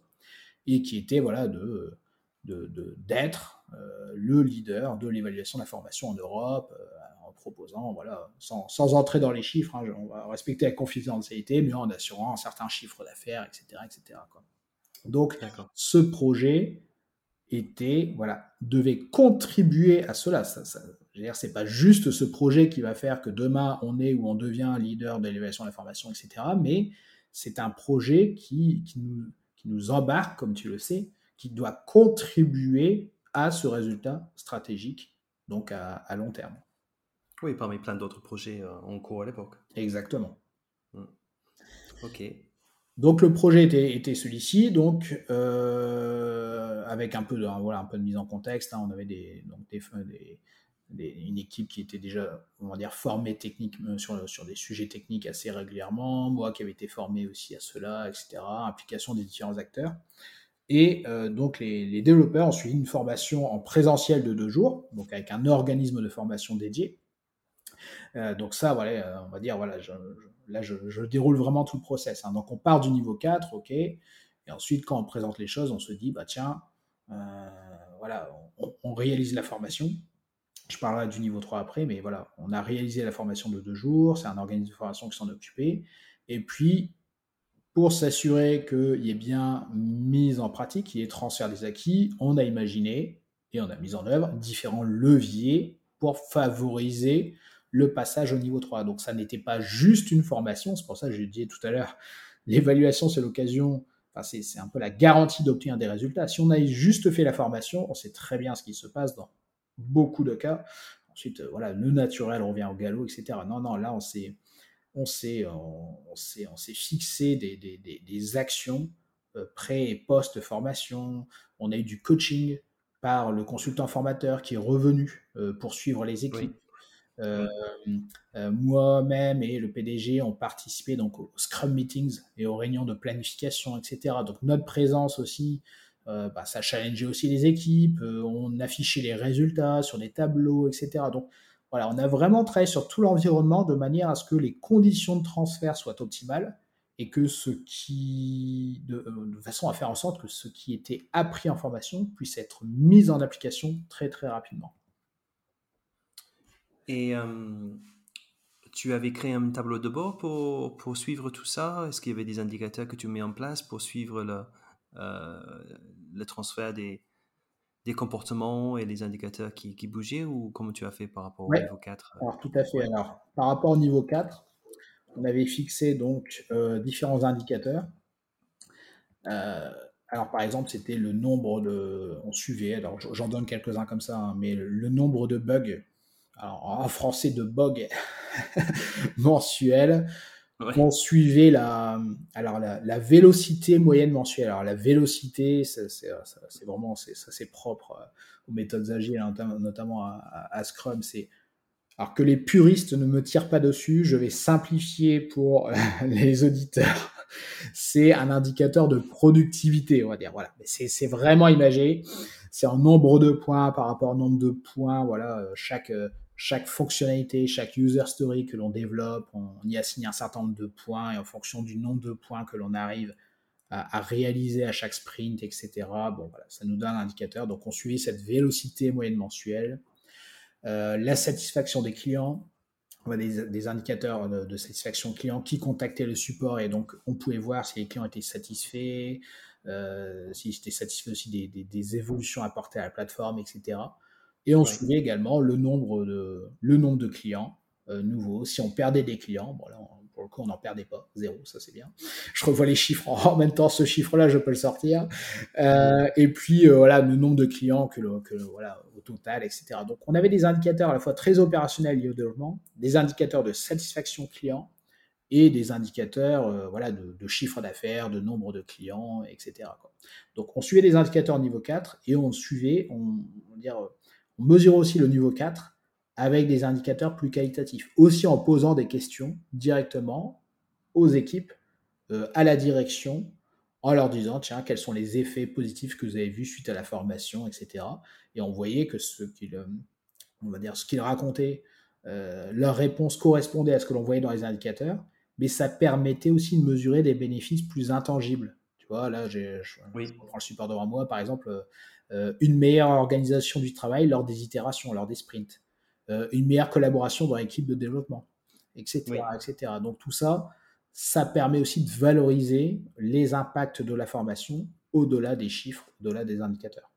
et qui était voilà, de, d'être euh, le leader de l'évaluation de la formation en Europe, euh, en proposant, voilà, sans, entrer dans les chiffres, hein, on va respecter la confidentialité, mais en assurant un certain chiffre d'affaires, etc. etc. Donc, ce projet était, voilà, devait contribuer à cela. Ça, ça, c'est pas juste ce projet qui va faire que demain on est ou on devient leader de l'évaluation de la formation, etc. Mais c'est un projet qui, qui, nous, qui nous embarque, comme tu le sais, qui doit contribuer à ce résultat stratégique, donc à, long terme. Oui, parmi plein d'autres projets euh, en cours à l'époque. Exactement. Hmm. Ok. Donc le projet était, celui-ci, donc euh, avec un peu de un peu de mise en contexte. Hein, on avait donc des, une équipe qui était déjà dire formée techniquement sur, sur des sujets techniques assez régulièrement. Moi qui avais été formé aussi à cela, etc. Implication des différents acteurs. Et euh, donc les, développeurs ont suivi une formation en présentiel de deux jours, donc avec un organisme de formation dédié. Euh, donc ça, euh, on va dire, voilà, là je, déroule vraiment tout le process. Hein. Donc on part du niveau 4, ok, et ensuite quand on présente les choses, on se dit, bah tiens, voilà, on, réalise la formation. Je parlerai du niveau 3 après, mais voilà, on a réalisé la formation de deux jours, c'est un organisme de formation qui s'en occupait. Et puis, pour s'assurer qu'il y ait bien mise en pratique, qu'il y ait transfert des acquis, on a imaginé et on a mis en œuvre différents leviers pour favoriser le passage au niveau 3. Donc ça n'était pas juste une formation, c'est pour ça que je disais tout à l'heure, l'évaluation c'est l'occasion, c'est un peu la garantie d'obtenir des résultats. Si on a juste fait la formation, on sait très bien ce qui se passe dans beaucoup de cas. Ensuite, voilà, le naturel revient au galop, etc. Non, non, là on s'est on s'est, on, s'est, fixé des, actions euh, pré- et post-formation. On a eu du coaching par le consultant formateur qui est revenu euh, pour suivre les équipes. Euh, moi-même et le PDG ont participé donc aux Scrum Meetings et aux réunions de planification, etc. Donc notre présence aussi, bah, ça challengeait aussi les équipes, on affichait les résultats sur des tableaux, etc. Donc voilà, on a vraiment travaillé sur tout l'environnement de manière à ce que les conditions de transfert soient optimales et que ce qui, de, euh, façon à faire en sorte que ce qui était appris en formation puisse être mis en application très très rapidement. Et euh, tu avais créé un tableau de bord pour, pour suivre tout ça? Est-ce qu'il y avait des indicateurs que tu mets en place pour suivre le, le transfert des, des comportements et les indicateurs qui, qui, bougeaient ou comment tu as fait par rapport au niveau 4 Alors, tout à fait. Alors, par rapport au niveau 4, on avait fixé donc différents indicateurs. alors, par exemple, c'était le nombre de. On suivait, alors j'en donne quelques-uns comme ça, hein, mais le nombre de bugs alors, en français de bug [LAUGHS] mensuel. On suivait la, alors la, vélocité moyenne mensuelle. Alors la vélocité, c'est vraiment ça c'est propre euh, aux méthodes agiles, notamment à, Scrum. C'est alors que les puristes ne me tirent pas dessus, je vais simplifier pour [LAUGHS] les auditeurs. C'est un indicateur de productivité, on va dire. Voilà, c'est vraiment imagé. C'est en nombre de points par rapport au nombre de points. Voilà, euh, chaque euh, chaque fonctionnalité, chaque user story que l'on développe, on y assigne un certain nombre de points et en fonction du nombre de points que l'on arrive à, réaliser à chaque sprint, etc. Bon, voilà, ça nous donne un indicateur. Donc, on suivait cette vélocité moyenne mensuelle. Euh, la satisfaction des clients, on a des, indicateurs de, satisfaction client qui contactaient le support et donc on pouvait voir si les clients étaient satisfaits, euh, s'ils étaient satisfaits aussi des, évolutions apportées à la plateforme, etc. Et on suivait également le nombre de, le nombre de clients euh, nouveaux. Si on perdait des clients, bon pour le coup, on n'en perdait pas, zéro, ça c'est bien. Je revois les chiffres [LAUGHS] en même temps, ce chiffre-là, je peux le sortir. Euh, et puis, euh, voilà, le nombre de clients que, que, voilà, au total, etc. Donc, on avait des indicateurs à la fois très opérationnels liés au développement, des indicateurs de satisfaction client et des indicateurs voilà, de, de chiffre d'affaires, de nombre de clients, etc. Donc, on suivait des indicateurs niveau 4 et on suivait, on, on dire, on mesure aussi le niveau 4 avec des indicateurs plus qualitatifs, aussi en posant des questions directement aux équipes, euh, à la direction, en leur disant, tiens, quels sont les effets positifs que vous avez vus suite à la formation, etc. Et on voyait que ce qu'ils, euh, qu'ils racontaient, euh, leur réponse correspondait à ce que l'on voyait dans les indicateurs, mais ça permettait aussi de mesurer des bénéfices plus intangibles. Vois, là, je, prends le support devant moi, par exemple, euh, une meilleure organisation du travail lors des itérations, lors des sprints, euh, une meilleure collaboration dans l'équipe de développement, etc., etc. Donc tout ça, ça permet aussi de valoriser les impacts de la formation au-delà des chiffres, au-delà des indicateurs.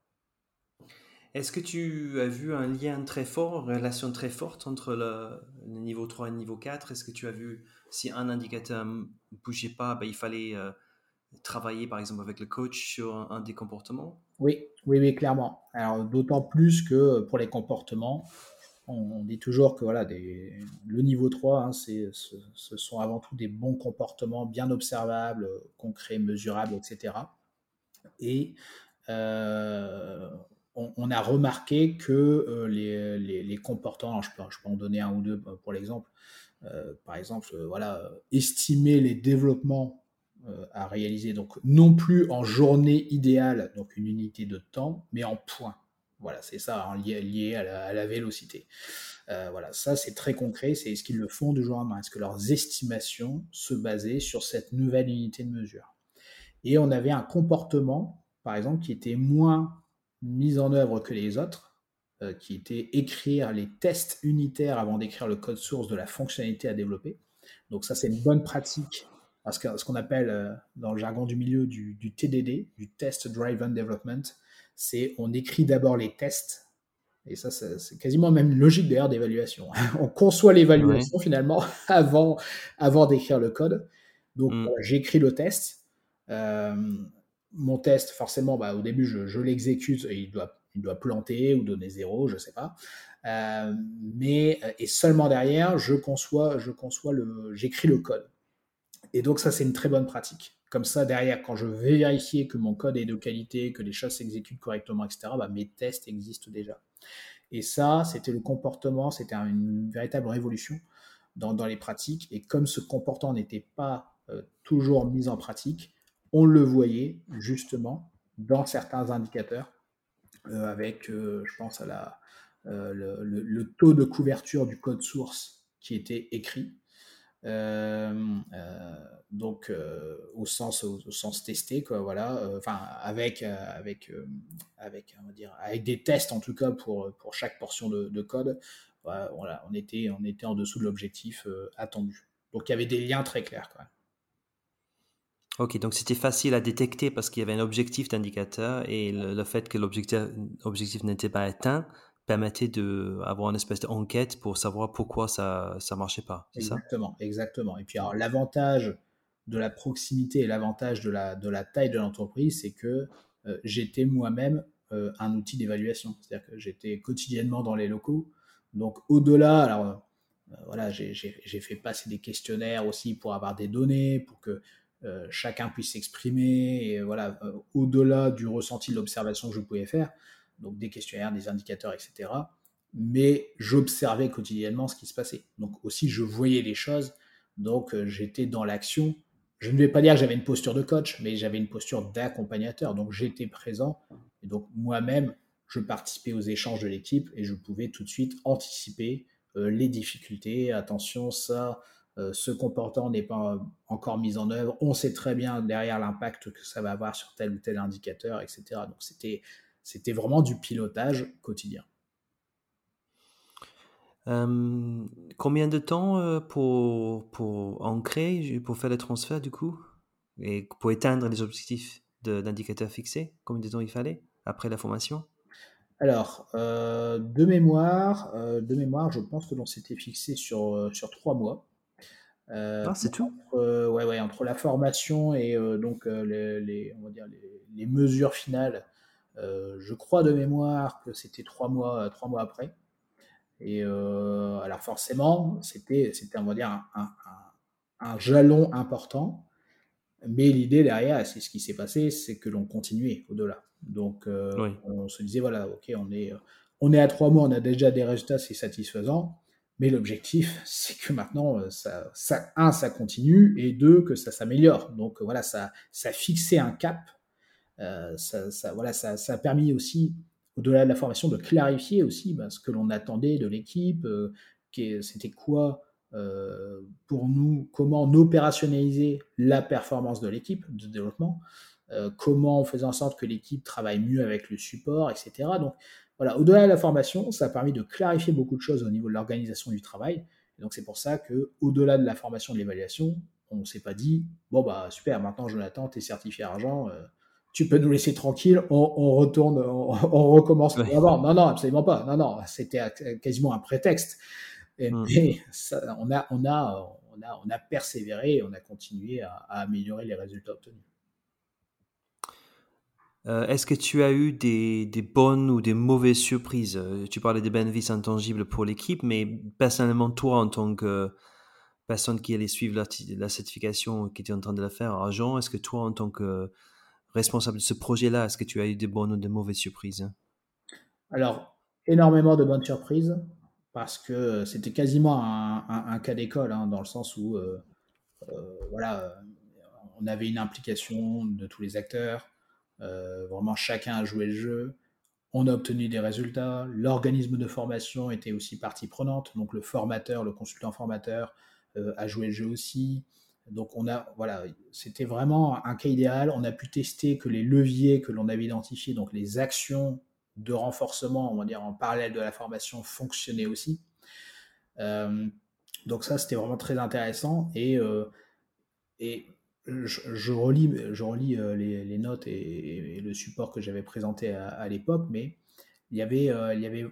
Est-ce que tu as vu un lien très fort, une relation très forte entre le, niveau 3 et le niveau 4 Est-ce que tu as vu si un indicateur ne bougeait pas, ben, il fallait euh, travailler par exemple avec le coach sur un des comportements? Oui, oui, oui, clairement. Alors d'autant plus que pour les comportements, on, dit toujours que voilà, le niveau 3, hein, ce, sont avant tout des bons comportements bien observables, concrets, mesurables, etc. Et euh, on, a remarqué que euh, les, comportements, je peux, je peux, en donner un ou deux pour l'exemple, euh, par exemple, voilà, estimer les développements à réaliser, donc non plus en journée idéale, donc une unité de temps, mais en points. Voilà, c'est ça, lié, à, la, vélocité. Euh, voilà, ça c'est très concret, c'est ce qu'ils le font du jour au lendemain. Est-ce que leurs estimations se basaient sur cette nouvelle unité de mesure? Et on avait un comportement, par exemple, qui était moins mis en œuvre que les autres, euh, qui était écrire les tests unitaires avant d'écrire le code source de la fonctionnalité à développer. Donc ça c'est une bonne pratique ce qu'on appelle euh, dans le jargon du milieu du, TDD, du Test Driven Development, c'est on écrit d'abord les tests, et ça c'est quasiment même une logique d'ailleurs d'évaluation. [LAUGHS] on conçoit l'évaluation finalement [LAUGHS] avant, avant d'écrire le code. Donc mm. j'écris le test. Euh, mon test, forcément, bah, au début, je, l'exécute et il doit, il doit planter ou donner zéro, je ne sais pas. Euh, mais et seulement derrière, je conçois, je conçois le, j'écris le code. Et donc ça, c'est une très bonne pratique. Comme ça, derrière, quand je vais vérifier que mon code est de qualité, que les choses s'exécutent correctement, etc., bah, mes tests existent déjà. Et ça, c'était le comportement, c'était une véritable révolution dans, les pratiques. Et comme ce comportement n'était pas euh, toujours mis en pratique, on le voyait justement dans certains indicateurs, euh, avec, euh, je pense, à la, le, taux de couverture du code source qui était écrit. Euh, euh, donc euh, au sens au, sens testé quoi voilà enfin avec avec avec on va dire avec des tests en tout cas pour pour chaque portion de, code voilà on était on était en dessous de l'objectif attendu donc il y avait des liens très clairs. Ok, donc c'était facile à détecter parce qu'il y avait un objectif d'indicateur et le, fait que l'objectif objectif n'était pas atteint permettait d'avoir une espèce d'enquête pour savoir pourquoi ça ne marchait pas. Exactement, exactement. Et puis l'avantage de la proximité et l'avantage de la, de la taille de l'entreprise, c'est que euh, j'étais moi-même euh, un outil d'évaluation. C'est-à-dire que j'étais quotidiennement dans les locaux. Donc au-delà, alors euh, voilà, j'ai fait passer des questionnaires aussi pour avoir des données, pour que chacun puisse s'exprimer, et voilà, au-delà du ressenti de l'observation que je pouvais faire, donc des questionnaires, des indicateurs, etc. Mais j'observais quotidiennement ce qui se passait. Donc aussi, je voyais les choses, donc j'étais dans l'action je ne vais pas dire que j'avais une posture de coach, mais j'avais une posture d'accompagnateur. Donc j'étais présent et donc moi-même, je participais aux échanges de l'équipe et je pouvais tout de suite anticiper euh, les difficultés. Attention, ça, euh, ce comportement n'est pas encore mis en œuvre. On sait très bien derrière l'impact que ça va avoir sur tel ou tel indicateur, etc. Donc c'était, c'était vraiment du pilotage quotidien. Combien de temps pour, pour ancrer, pour faire le transfert du coup? Et pour éteindre les objectifs d'indicateurs fixés Combien de temps il fallait après la formation? Alors, de, mémoire, de mémoire, je pense que l'on s'était fixé sur, sur trois mois. ah, c'est tout? ouais, ouais, entre la formation et donc les, on va dire les, mesures finales, je crois de mémoire que c'était trois mois, trois mois après. Et euh, alors forcément, c'était, c'était on va dire, un, un, jalon important. Mais l'idée derrière, c'est ce qui s'est passé, c'est que l'on continuait au-delà. Donc euh, on se disait, voilà, ok, on est, on est à trois mois, on a déjà des résultats, c'est satisfaisant. Mais l'objectif, [LAUGHS] c'est que maintenant, euh, ça, ça, un, ça continue, et deux, que ça s'améliore. Donc voilà, ça, ça fixé un cap. Ça, ça, voilà, ça, a permis aussi au-delà de la formation, de clarifier aussi bah, ce que l'on attendait de l'équipe, euh, c'était quoi euh, pour nous, comment on opérationnalisait la performance de l'équipe de développement, euh, comment on faisait en sorte que l'équipe travaille mieux avec le support, etc. Donc voilà, au-delà de la formation, ça a permis de clarifier beaucoup de choses au niveau de l'organisation du travail. donc c'est pour ça que, au-delà de la formation de l'évaluation, on ne s'est pas dit bon bah super, maintenant Jonathan, tu es certifié argent tu peux nous laisser tranquille, on, retourne, on, [LAUGHS] recommence avant. Non, non, absolument pas. Non, non, c'était quasiment un prétexte. Et, hmm. Mais on, a, on, a, on, a, on a persévéré, on a continué à, améliorer les résultats obtenus. Euh, est-ce que tu as eu des, des, bonnes ou des mauvaises surprises? Euh, Tu parlais des bénéfices intangibles pour l'équipe, mais personnellement, toi, en tant que personne qui allait suivre la, la certification, qui était en train de la faire, Argent, est-ce que toi, en tant que responsable de ce projet-là, est-ce que tu as eu des bonnes ou de mauvaises surprises Alors, énormément de bonnes surprises, parce que c'était quasiment un, cas d'école, hein, dans le sens où, euh, euh, voilà, on avait une implication de tous les acteurs, euh, vraiment chacun a joué le jeu, on a obtenu des résultats, l'organisme de formation était aussi partie prenante, donc le formateur, le consultant formateur a joué le jeu aussi, donc on a, voilà, c'était vraiment un cas idéal. On a pu tester que les leviers que l'on avait identifiés, donc les actions de renforcement, on va dire en parallèle de la formation, fonctionnaient aussi. Euh, donc ça, c'était vraiment très intéressant. Et, euh, et je, relis, je relis euh, les, notes et, le support que j'avais présenté à, l'époque, mais il n'y avait, avait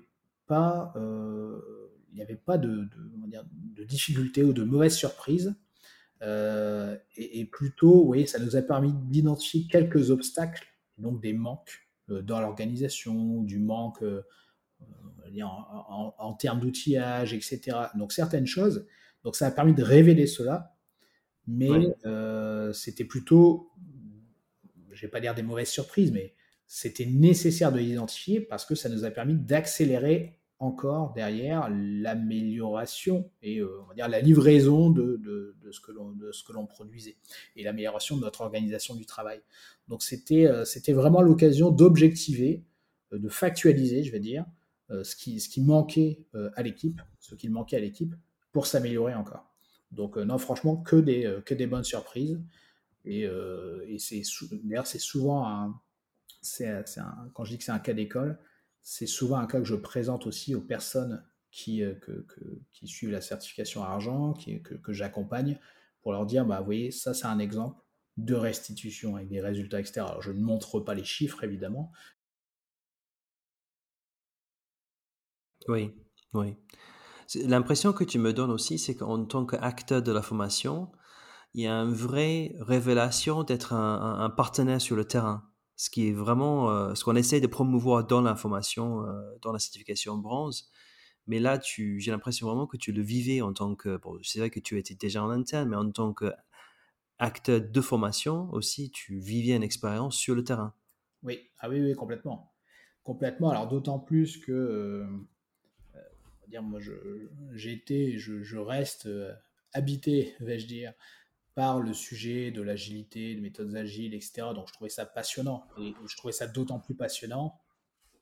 pas, il n'y avait pas de, de, de difficultés ou de mauvaises surprises. Euh, et, plutôt, oui, ça nous a permis d'identifier quelques obstacles, donc des manques euh, dans l'organisation, du manque euh, en, termes d'outillage, etc. Donc certaines choses. Donc ça a permis de révéler cela, mais c'était plutôt, je vais pas dire des mauvaises surprises, mais c'était nécessaire de l'identifier parce que ça nous a permis d'accélérer encore derrière l'amélioration et euh, on va dire la livraison de, de, de ce que l'on produisait et l'amélioration de notre organisation du travail. Donc c'était euh, c'était vraiment l'occasion d'objectiver, euh, de factualiser, je vais dire, ce qui, ce qui manquait à l'équipe, ce qu'il manquait à l'équipe pour s'améliorer encore. Donc non, franchement, que des, que des bonnes surprises. Et, et c'est d'ailleurs c'est souvent c'est, un, quand je dis que c'est un cas d'école, c'est souvent un cas que je présente aussi aux personnes qui, euh, suivent la certification argent, qui, que, j'accompagne, pour leur dire, bah, vous voyez, ça c'est un exemple de restitution avec des résultats, etc. Alors, je ne montre pas les chiffres, évidemment. Oui, oui. L'impression que tu me donnes aussi, c'est qu'en tant qu'acteur de la formation, il y a une vraie révélation d'être un, partenaire sur le terrain. Ce qui est vraiment euh, ce qu'on essaie de promouvoir dans l'information, euh, dans la certification bronze. Mais là, tu, j'ai l'impression vraiment que tu le vivais en tant que, c'est vrai que tu étais déjà en interne, mais en tant qu'acteur de formation aussi, tu vivais une expérience sur le terrain. Oui, ah oui, oui, complètement. Complètement. Alors d'autant plus que, euh, dire, moi, été, je, je, reste habité, [LAUGHS] vais-je dire, par le sujet de l'agilité, de méthodes agiles, etc. Donc je trouvais ça passionnant. Et je trouvais ça d'autant plus passionnant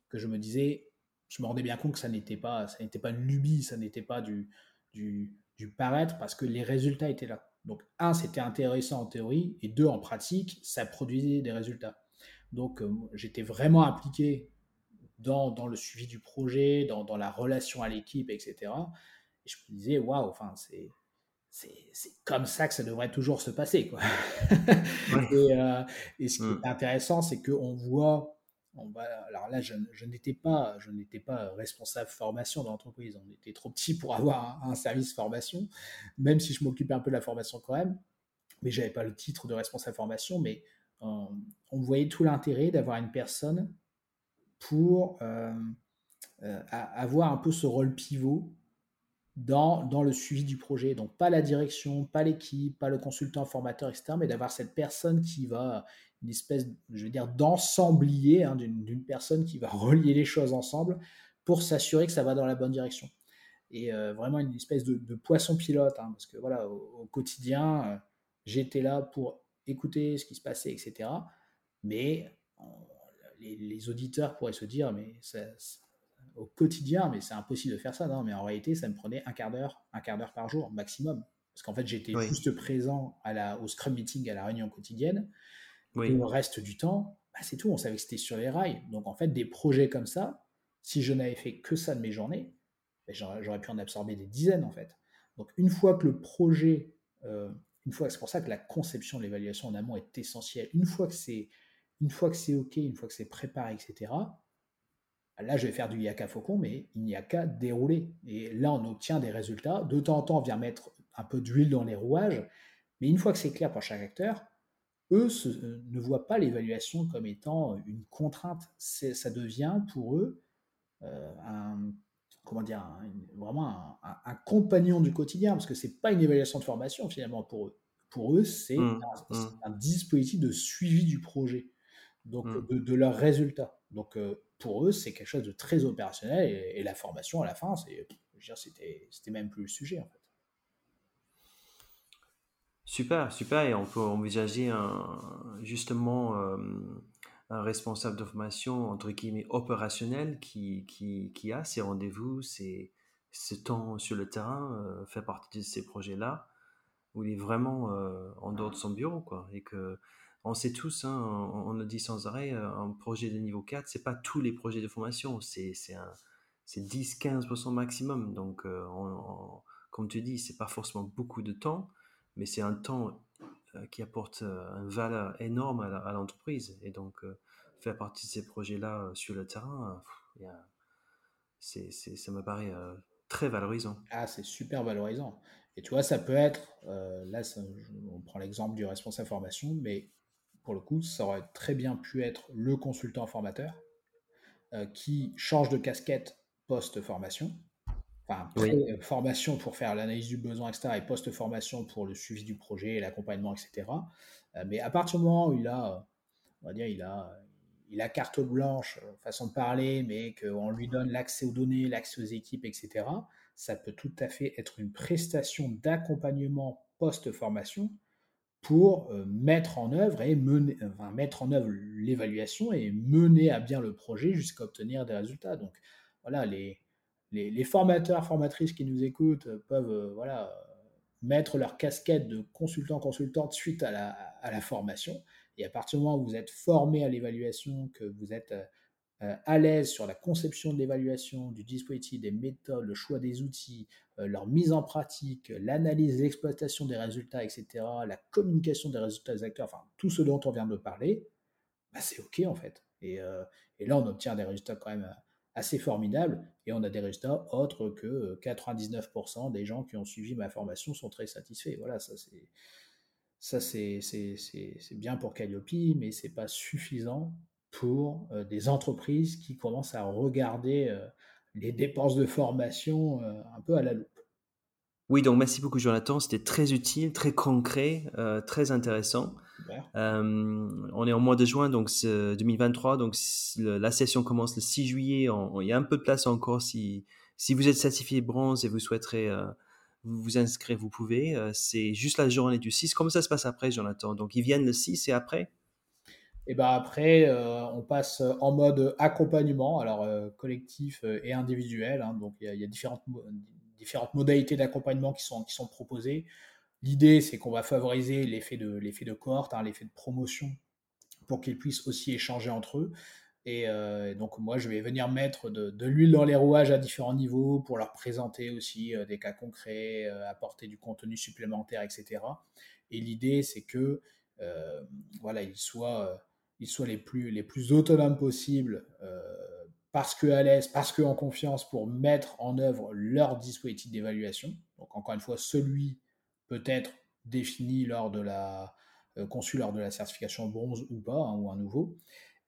que je me disais, je me rendais bien compte que ça n'était pas, ça n'était pas une lubie, ça n'était pas du, du, du, paraître, parce que les résultats étaient là. Donc un, c'était intéressant en théorie, et deux, en pratique, ça produisait des résultats. Donc euh, j'étais vraiment impliqué dans, dans, le suivi du projet, dans, dans la relation à l'équipe, etc. Et je me disais, waouh, enfin, c'est c'est comme ça que ça devrait toujours se passer. Quoi. [LAUGHS] Euh, et, ce qui est intéressant, c'est qu'on voit, on va, alors là, je, n'étais pas, je n'étais pas responsable formation dans l'entreprise. On était trop petit pour avoir un, service formation, même si je m'occupais un peu de la formation quand même. Mais j'avais pas le titre de responsable formation. Mais on, voyait tout l'intérêt d'avoir une personne pour euh, euh, avoir un peu ce rôle pivot dans, dans, le suivi du projet. Donc pas la direction, pas l'équipe, pas le consultant formateur, etc., mais d'avoir cette personne qui va, une espèce, je veux dire, d'ensemblier, hein, d'une personne qui va [LAUGHS] relier les choses ensemble pour s'assurer que ça va dans la bonne direction. Et euh, vraiment une espèce de, poisson pilote, hein, parce que voilà, au, quotidien, euh, j'étais là pour écouter ce qui se passait, etc. Mais les, auditeurs pourraient se dire, mais ça, au quotidien, mais c'est impossible de faire ça, non, mais en réalité, ça me prenait un quart d'heure, un quart d'heure par jour maximum. Parce qu'en fait, j'étais juste présent à la, au Scrum Meeting, à la réunion quotidienne. Et le reste du temps, bah, c'est tout, on savait que c'était sur les rails. Donc en fait, des projets comme ça, si je n'avais fait que ça de mes journées, bah, j'aurais pu en absorber des dizaines en fait. Donc une fois que le projet, euh, une fois, c'est pour ça que la conception de l'évaluation en amont est essentielle. Une fois que c'est, une fois que c'est ok, une fois que c'est préparé, etc. Là, je vais faire du Yaka Faucon, mais il n'y a qu'à dérouler. Et là, on obtient des résultats. De temps en temps, on vient mettre un peu d'huile dans les rouages. Mais une fois que c'est clair pour chaque acteur, eux euh, ne voient pas l'évaluation comme étant une contrainte. Ça devient pour eux euh, un, comment dire, vraiment un, compagnon du quotidien, parce que ce n'est pas une évaluation de formation finalement pour eux. Pour eux, c'est mmh, mmh. un, dispositif de suivi du projet, donc mmh. de, leurs résultats. Donc, euh, pour eux, c'est quelque chose de très opérationnel et, la formation à la fin, c'était, même plus le sujet en fait. Super, super. Et on peut envisager un, justement euh, un responsable de formation, entre guillemets, opérationnel qui, qui, qui a ses rendez-vous, ses, ce temps sur le terrain, euh, fait partie de ces projets-là, où il est vraiment en dehors de son bureau, quoi. Et que on sait tous, hein, on, le dit sans arrêt, euh, un projet de niveau 4, c'est pas tous les projets de formation, c'est 10-15% maximum. Donc, euh, comme tu dis, c'est pas forcément beaucoup de temps, mais c'est un temps euh, qui apporte une valeur énorme à l'entreprise. Et donc, faire partie de ces projets-là sur le terrain, ça me paraît très valorisant. Ah, c'est super valorisant. Et tu vois, ça peut être, là, on prend l'exemple du responsable formation, mais pour le coup, ça aurait très bien pu être le consultant formateur euh, qui change de casquette post-formation. Enfin, formation pour faire l'analyse du besoin, etc., et post-formation pour le suivi du projet, l'accompagnement, etc. Euh, mais à partir du moment où il a, on va dire, il a, il a carte blanche, euh, façon de parler, mais qu'on lui donne l'accès aux données, l'accès aux équipes, etc., ça peut tout à fait être une prestation d'accompagnement post-formation pour euh, mettre en œuvre et mener, enfin, mettre en œuvre l'évaluation et mener à bien le projet jusqu'à obtenir des résultats. Donc voilà, les, les, formateurs, formatrices qui nous écoutent peuvent euh, voilà, mettre leur casquette de consultant, consultante suite à la, à la, formation. Et à partir du moment où vous êtes formé à l'évaluation, que vous êtes euh, à l'aise sur la conception de l'évaluation, du dispositif, des méthodes, le choix des outils, leur mise en pratique, l'analyse, l'exploitation des résultats, etc., la communication des résultats des acteurs, enfin tout ce dont on vient de parler, bah, c'est OK en fait. Et, et, là, on obtient des résultats quand même assez formidables et on a des résultats autres que 99% des gens qui ont suivi ma formation sont très satisfaits. Voilà, ça c'est bien pour Calliope, mais c'est pas suffisant pour euh, des entreprises qui commencent à regarder euh, les dépenses de formation euh, un peu à la loupe. Oui, donc merci beaucoup Jonathan, c'était très utile, très concret, très intéressant. on est en mois de juin, donc 2023, donc la session commence le 6 juillet. il y a un peu de place encore si, si vous êtes certifié bronze et vous souhaiterez vous vous inscrire, vous pouvez. c'est juste la journée du 6. Comment ça se passe après, Jonathan? Donc ils viennent le 6 et après? Et ben après, euh, on passe en mode accompagnement, alors euh, collectif euh, et individuel. Hein. donc il y, a différentes, modalités d'accompagnement qui sont, proposées. L'idée, c'est qu'on va favoriser l'effet de, cohorte, hein, l'effet de promotion, pour qu'ils puissent aussi échanger entre eux. Et donc moi, je vais venir mettre de, de, l'huile dans les rouages à différents niveaux pour leur présenter aussi des cas concrets, apporter du contenu supplémentaire, etc. Et l'idée, c'est que voilà, ils soient ils soient les plus, les plus autonomes possibles, euh, parce que à l'aise, parce que en confiance, pour mettre en œuvre leur dispositif d'évaluation. Donc encore une fois, celui peut être défini lors de la euh, conçu lors de la certification bronze ou pas, hein, ou un nouveau,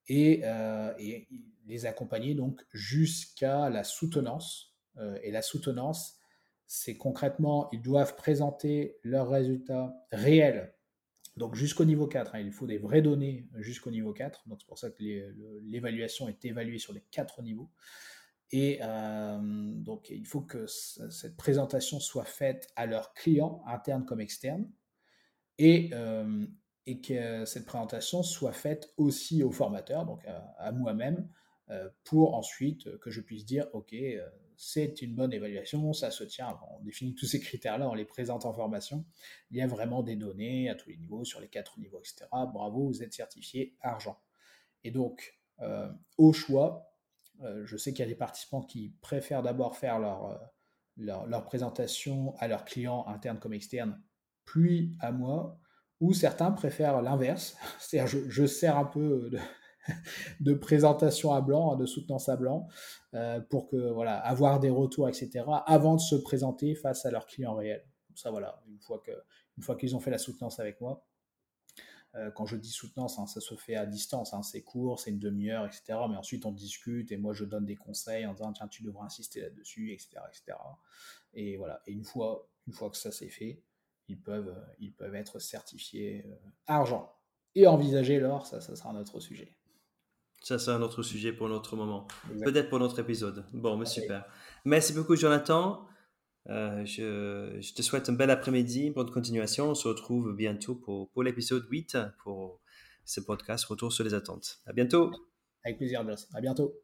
et, euh, et, les accompagner donc jusqu'à la soutenance. et la soutenance, c'est concrètement, ils doivent présenter leurs résultats réels donc jusqu'au niveau 4, hein, il faut des vraies données jusqu'au niveau 4. Donc c'est pour ça que l'évaluation est évaluée sur les quatre niveaux. Et euh, donc il faut que cette présentation soit faite à leurs clients, internes comme externes, et, euh, et que cette présentation soit faite aussi aux formateurs, donc à, moi-même, euh, pour ensuite que je puisse dire, OK, c'est une bonne évaluation, ça se tient, on définit tous ces critères-là, on les présente en formation, il y a vraiment des données à tous les niveaux, sur les quatre niveaux, etc. Bravo, vous êtes certifié argent. Et donc, euh, au choix, euh, je sais qu'il y a des participants qui préfèrent d'abord faire leur, euh, leur, présentation à leurs clients internes comme externes, puis à moi, ou certains préfèrent l'inverse, [LAUGHS] c'est-à-dire je, je sers un peu de, [LAUGHS] de présentation à blanc, de soutenance à blanc, euh, pour que voilà, avoir des retours, etc. avant de se présenter face à leurs clients réels. ça, voilà, une fois que, une fois qu'ils ont fait la soutenance avec moi. Euh, quand je dis soutenance, hein, ça se fait à distance, hein, c'est court, c'est une demi-heure, etc. Mais ensuite on discute et moi je donne des conseils en disant tiens tu devrais insister là-dessus, etc., etc. Et voilà. Et une fois, que ça c'est fait, ils peuvent, être certifiés euh, argent. Et envisager l'or, ça, ça sera un autre sujet. Ça, c'est un autre sujet pour notre moment. Peut-être pour notre épisode. Bon, mais super. Merci beaucoup, Jonathan. Euh, je, je, te souhaite un bel après-midi, bonne continuation. On se retrouve bientôt pour, pour l'épisode 8 pour ce podcast Retour sur les attentes. À bientôt. Avec plaisir, Joss. À bientôt.